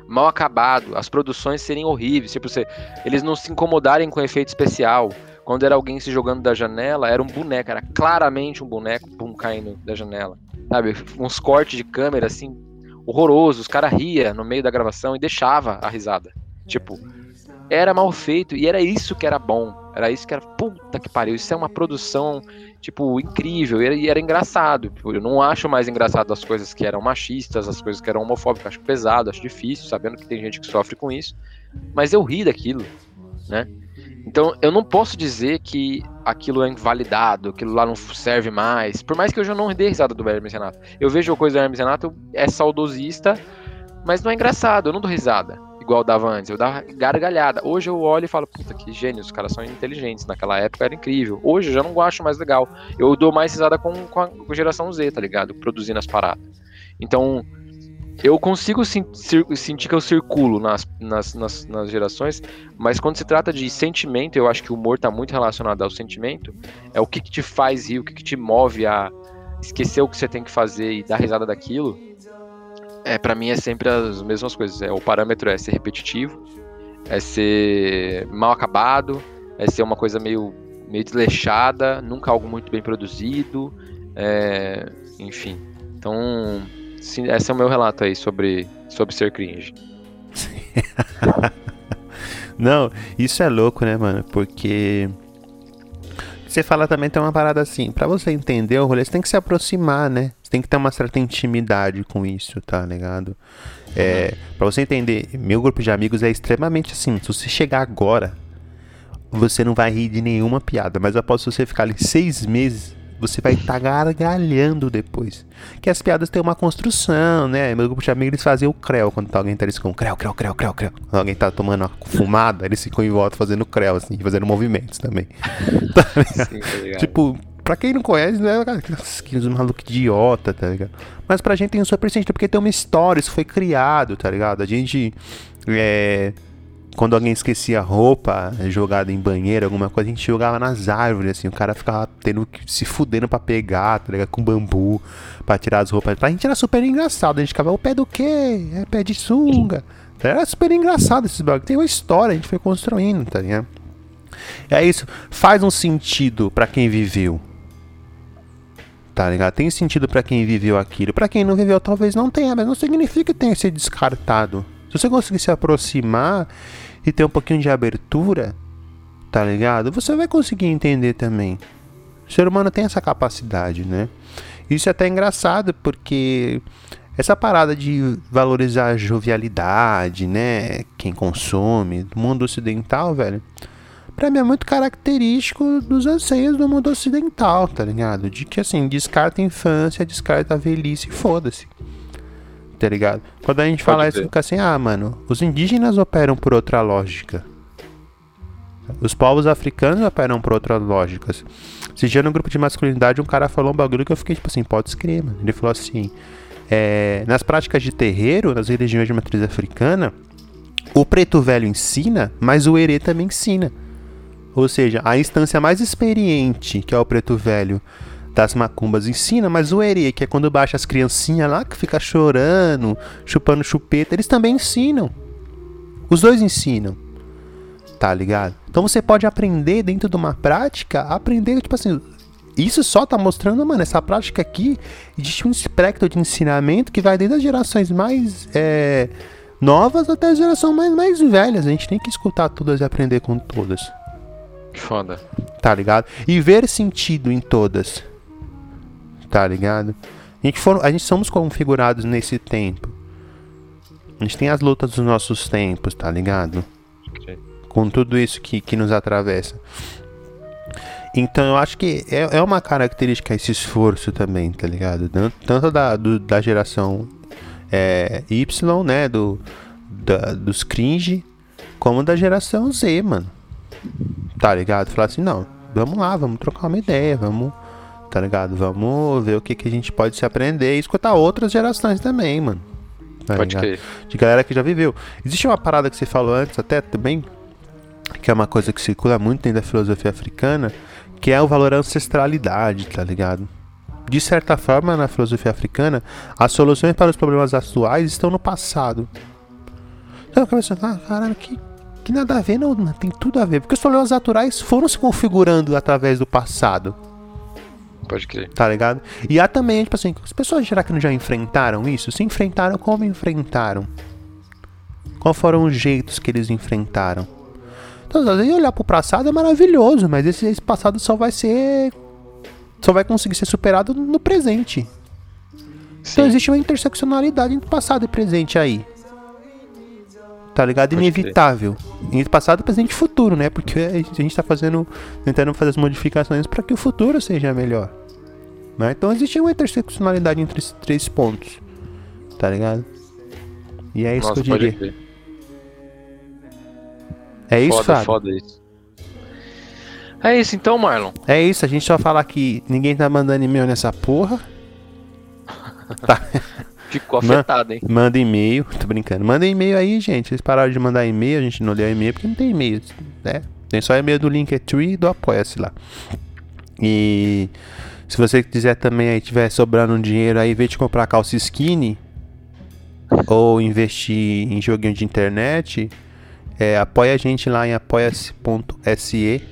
mal acabado, as produções serem horríveis, tipo, eles não se incomodarem com efeito especial. Quando era alguém se jogando da janela, era um boneco, era claramente um boneco pum, caindo da janela sabe? Uns cortes de câmera assim, horrorosos. Os caras ria no meio da gravação e deixava a risada. Tipo, era mal feito e era isso que era bom. Era isso que era. Puta que pariu. Isso é uma produção, tipo, incrível. E era, e era engraçado. Eu não acho mais engraçado as coisas que eram machistas, as coisas que eram homofóbicas. Acho pesado, acho difícil, sabendo que tem gente que sofre com isso. Mas eu ri daquilo, né? Então eu não posso dizer que aquilo é invalidado, aquilo lá não serve mais. Por mais que eu já não dê risada do Hermes Renato. Eu vejo coisa do Hermes Renato, é saudosista, mas não é engraçado, eu não dou risada. Igual eu dava antes, eu dava gargalhada. Hoje eu olho e falo, puta que gênio, os caras são inteligentes. Naquela época era incrível. Hoje eu já não acho mais legal. Eu dou mais risada com, com a geração Z, tá ligado? Produzindo as paradas. Então, eu consigo sentir que eu circulo nas, nas, nas, nas, gerações, mas quando se trata de sentimento, eu acho que o humor está muito relacionado ao sentimento. É o que, que te faz rir, o que, que, te move a esquecer o que você tem que fazer e dar risada daquilo. É, para mim é sempre as mesmas coisas. É, o parâmetro é ser repetitivo, é ser mal acabado, é ser uma coisa meio, meio desleixada, nunca algo muito bem produzido, é, enfim. Então Sim, esse é o meu relato aí sobre, sobre ser cringe. Não, isso é louco, né, mano? Porque você fala também tem uma parada assim, para você entender o rolê, você tem que se aproximar, né? Você tem que ter uma certa intimidade com isso, tá ligado? É, para você entender, meu grupo de amigos é extremamente assim, se você chegar agora, você não vai rir de nenhuma piada, mas após você ficar ali seis meses, você vai estar tá gargalhando depois. Que as piadas têm uma construção, né? Meu grupo de amigos eles faziam o creu quando tá alguém tá eles ficam creu, creu, creu, creu, creu. Quando alguém tá tomando uma fumada, eles ficam em volta fazendo creu, assim, fazendo movimentos também. tá Sim, tá tipo, pra quem não conhece, né, que maluco idiota, tá ligado? Mas pra gente tem um super sentido, porque tem uma história, isso foi criado, tá ligado? A gente. É, quando alguém esquecia roupa jogada em banheiro, alguma coisa, a gente jogava nas árvores, assim, o cara ficava tendo que se fudendo pra pegar, tá ligado? Com bambu, pra tirar as roupas. Pra gente era super engraçado, a gente ficava, o pé do quê? É pé de sunga. Era super engraçado esses bagulhos. Tem uma história, a gente foi construindo, tá ligado? É isso, faz um sentido para quem viveu. Tá ligado? Tem sentido para quem viveu aquilo. Para quem não viveu, talvez não tenha, mas não significa que tenha sido descartado. Se você conseguir se aproximar e ter um pouquinho de abertura, tá ligado? Você vai conseguir entender também. O ser humano tem essa capacidade, né? Isso é até engraçado porque essa parada de valorizar a jovialidade, né? Quem consome, do mundo ocidental, velho. Pra mim é muito característico dos anseios do mundo ocidental, tá ligado? De que assim, descarta a infância, descarta a velhice e foda-se tá ligado? Quando a gente Pode fala isso, fica assim, ah, mano, os indígenas operam por outra lógica. Os povos africanos operam por outras lógicas. Esse dia no grupo de masculinidade, um cara falou um bagulho que eu fiquei tipo assim, pode escrever, mano. Ele falou assim: é, nas práticas de terreiro, nas religiões de matriz africana, o preto velho ensina, mas o herê também ensina. Ou seja, a instância mais experiente, que é o preto velho, das macumbas ensina, mas o erê, que é quando baixa as criancinhas lá que fica chorando, chupando chupeta, eles também ensinam. Os dois ensinam. Tá ligado? Então você pode aprender dentro de uma prática, aprender, tipo assim, isso só tá mostrando, mano, essa prática aqui, existe um espectro de ensinamento que vai desde as gerações mais é, novas até as gerações mais, mais velhas. A gente tem que escutar todas e aprender com todas. Foda. Tá ligado? E ver sentido em todas. Tá ligado? A gente, for, a gente somos configurados nesse tempo. A gente tem as lutas dos nossos tempos, tá ligado? Com tudo isso que, que nos atravessa. Então eu acho que é, é uma característica esse esforço também, tá ligado? Tanto, tanto da, do- da geração é, Y, né? Do, da- dos cringe, como da geração Z, mano. Tá ligado? Falar assim, não, vamos lá, vamos trocar uma ideia, vamos, tá ligado? Vamos ver o que, que a gente pode se aprender e escutar outras gerações também, mano. Tá Pode crer. de galera que já viveu. Existe uma parada que você falou antes até também, que é uma coisa que circula muito dentro da filosofia africana, que é o valor ancestralidade, tá ligado? De certa forma, na filosofia africana, as soluções para os problemas atuais estão no passado. Então eu começo a falar, ah, caralho, que, que nada a ver, não, não, tem tudo a ver. Porque os problemas naturais foram se configurando através do passado Pode crer. tá ligado? E há também, tipo assim, as pessoas será que não já enfrentaram isso? Se enfrentaram, como enfrentaram? Qual foram os jeitos que eles enfrentaram? Então, às vezes olhar pro passado é maravilhoso, mas esse, esse passado só vai ser. Só vai conseguir ser superado no presente. Então Sim. existe uma interseccionalidade entre passado e presente aí. Tá ligado? Inevitável. Entre passado, presente e futuro, né? Porque a gente tá fazendo. tentando fazer as modificações para que o futuro seja melhor. Né? Então existe uma interseccionalidade entre esses três pontos. Tá ligado? E é isso Nossa, que eu diria. crer. É isso, foda, foda isso. É isso então, Marlon. É isso, a gente só falar que ninguém tá mandando e-mail nessa porra. Tá. Ficou afetado, hein? Manda e-mail, tô brincando. Manda e-mail aí, gente. Vocês pararam de mandar e-mail, a gente não leu e-mail porque não tem e-mail, né? Tem só e-mail do Linktree e do Apoia-se lá. E se você quiser também aí, tiver sobrando um dinheiro aí, vez de comprar calça skinny ou investir em joguinho de internet, é, apoia a gente lá em apoia-se.se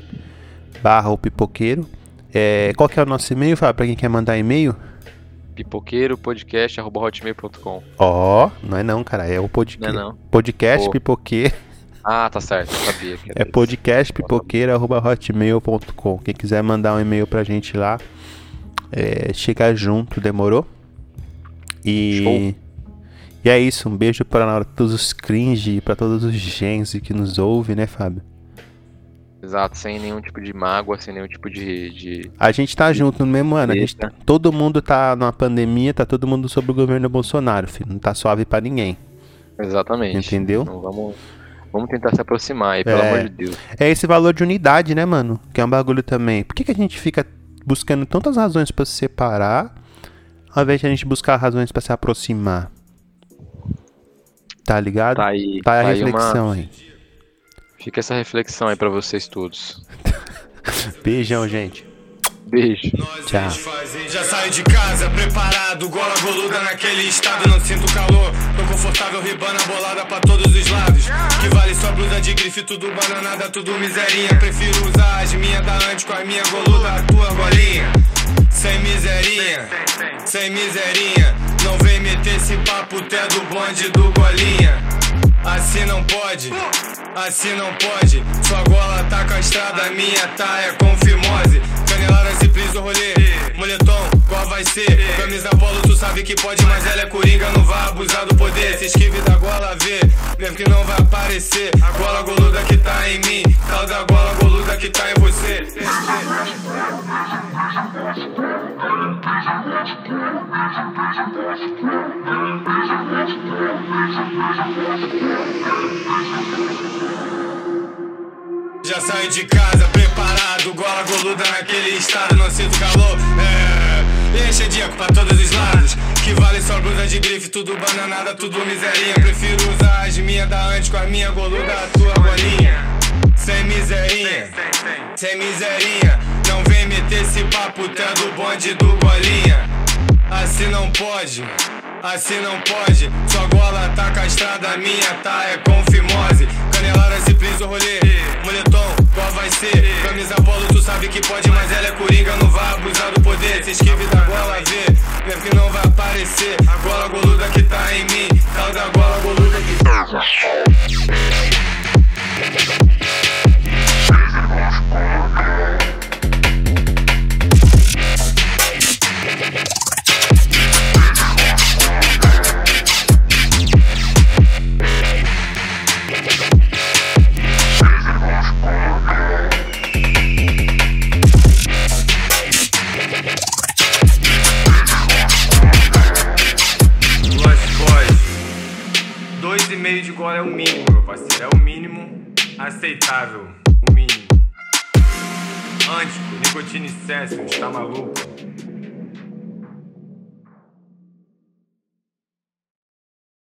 barra o pipoqueiro. É, qual que é o nosso e-mail, Fábio, pra quem quer mandar e-mail? Pipoqueiropodcast.hotmail.com Ó, não é não, cara, é o Não podcast. é não? Podcast Pô. pipoqueiro. Ah, tá certo. Eu sabia que É podcastpipoqueiro.hotmail.com. Quem quiser mandar um e-mail pra gente lá, é, chega junto, demorou? E. Show. E é isso, um beijo para todos os cringe, para todos os gens que nos ouvem, né, Fábio? Exato, sem nenhum tipo de mágoa, sem nenhum tipo de. de... A gente tá junto no mesmo ano, a gente tá- todo mundo tá numa pandemia, tá todo mundo sob o governo Bolsonaro, filho. Não tá suave pra ninguém. Exatamente. Entendeu? Então vamos, vamos tentar se aproximar aí, pelo É. amor de Deus. É esse valor de unidade, né, mano? Que é um bagulho também. Por que, que a gente fica buscando tantas razões pra se separar, ao invés de a gente buscar razões pra se aproximar? Tá ligado? Tá aí, Tá a tá aí reflexão uma... aí. Fica essa reflexão aí pra vocês todos. Beijão, gente. Beijo. Tchau. Já saio de casa preparado, gola boluda naquele estado, não sinto calor. Tô confortável, ribana bolada pra todos os lados. Que vale só blusa de grife, tudo bananada, tudo miserinha. Prefiro usar as minhas da antes com a minha goluda, a tua golinha. Sem miserinha, sem miserinha. Não vem meter esse papo, tu é do bonde do golinha. Assim não pode, assim não pode. Sua gola tá castrada, a minha tá é com fimose. Caneladas e plis do rolê, moletom, qual vai ser? Camisa polo, tu sabe que pode, mas ela é coringa, não vai abusar do poder. Se esquive da gola, vê, mesmo que não vai aparecer. A gola goluda que tá em mim, tal da gola goluda que tá em você. Já saio de casa preparado, gola goluda naquele estado, não sinto calor. É, enche de eco pra todos os lados. Que vale só blusa de grife, tudo bananada, tudo miserinha. Prefiro usar as minhas da antes com a minha goluda, a tua golinha. Sem miserinha, sem miserinha. Não vem meter esse papo, tu é do bonde do golinha. Assim não pode, assim não pode. Sua gola tá castrada, a minha tá é com fimose. Canelada prisa o rolê, moletom, qual vai ser? Camisa polo, tu sabe que pode, mas ela é coringa, não vai abusar do poder. Se esquive da gola, vê, minha que não vai aparecer. A gola goluda que tá em mim, tal da gola goluda que tá. E meio de gola é o mínimo, meu parceiro. É o mínimo aceitável. O mínimo. Antico, nicotina e céssio, tá maluco?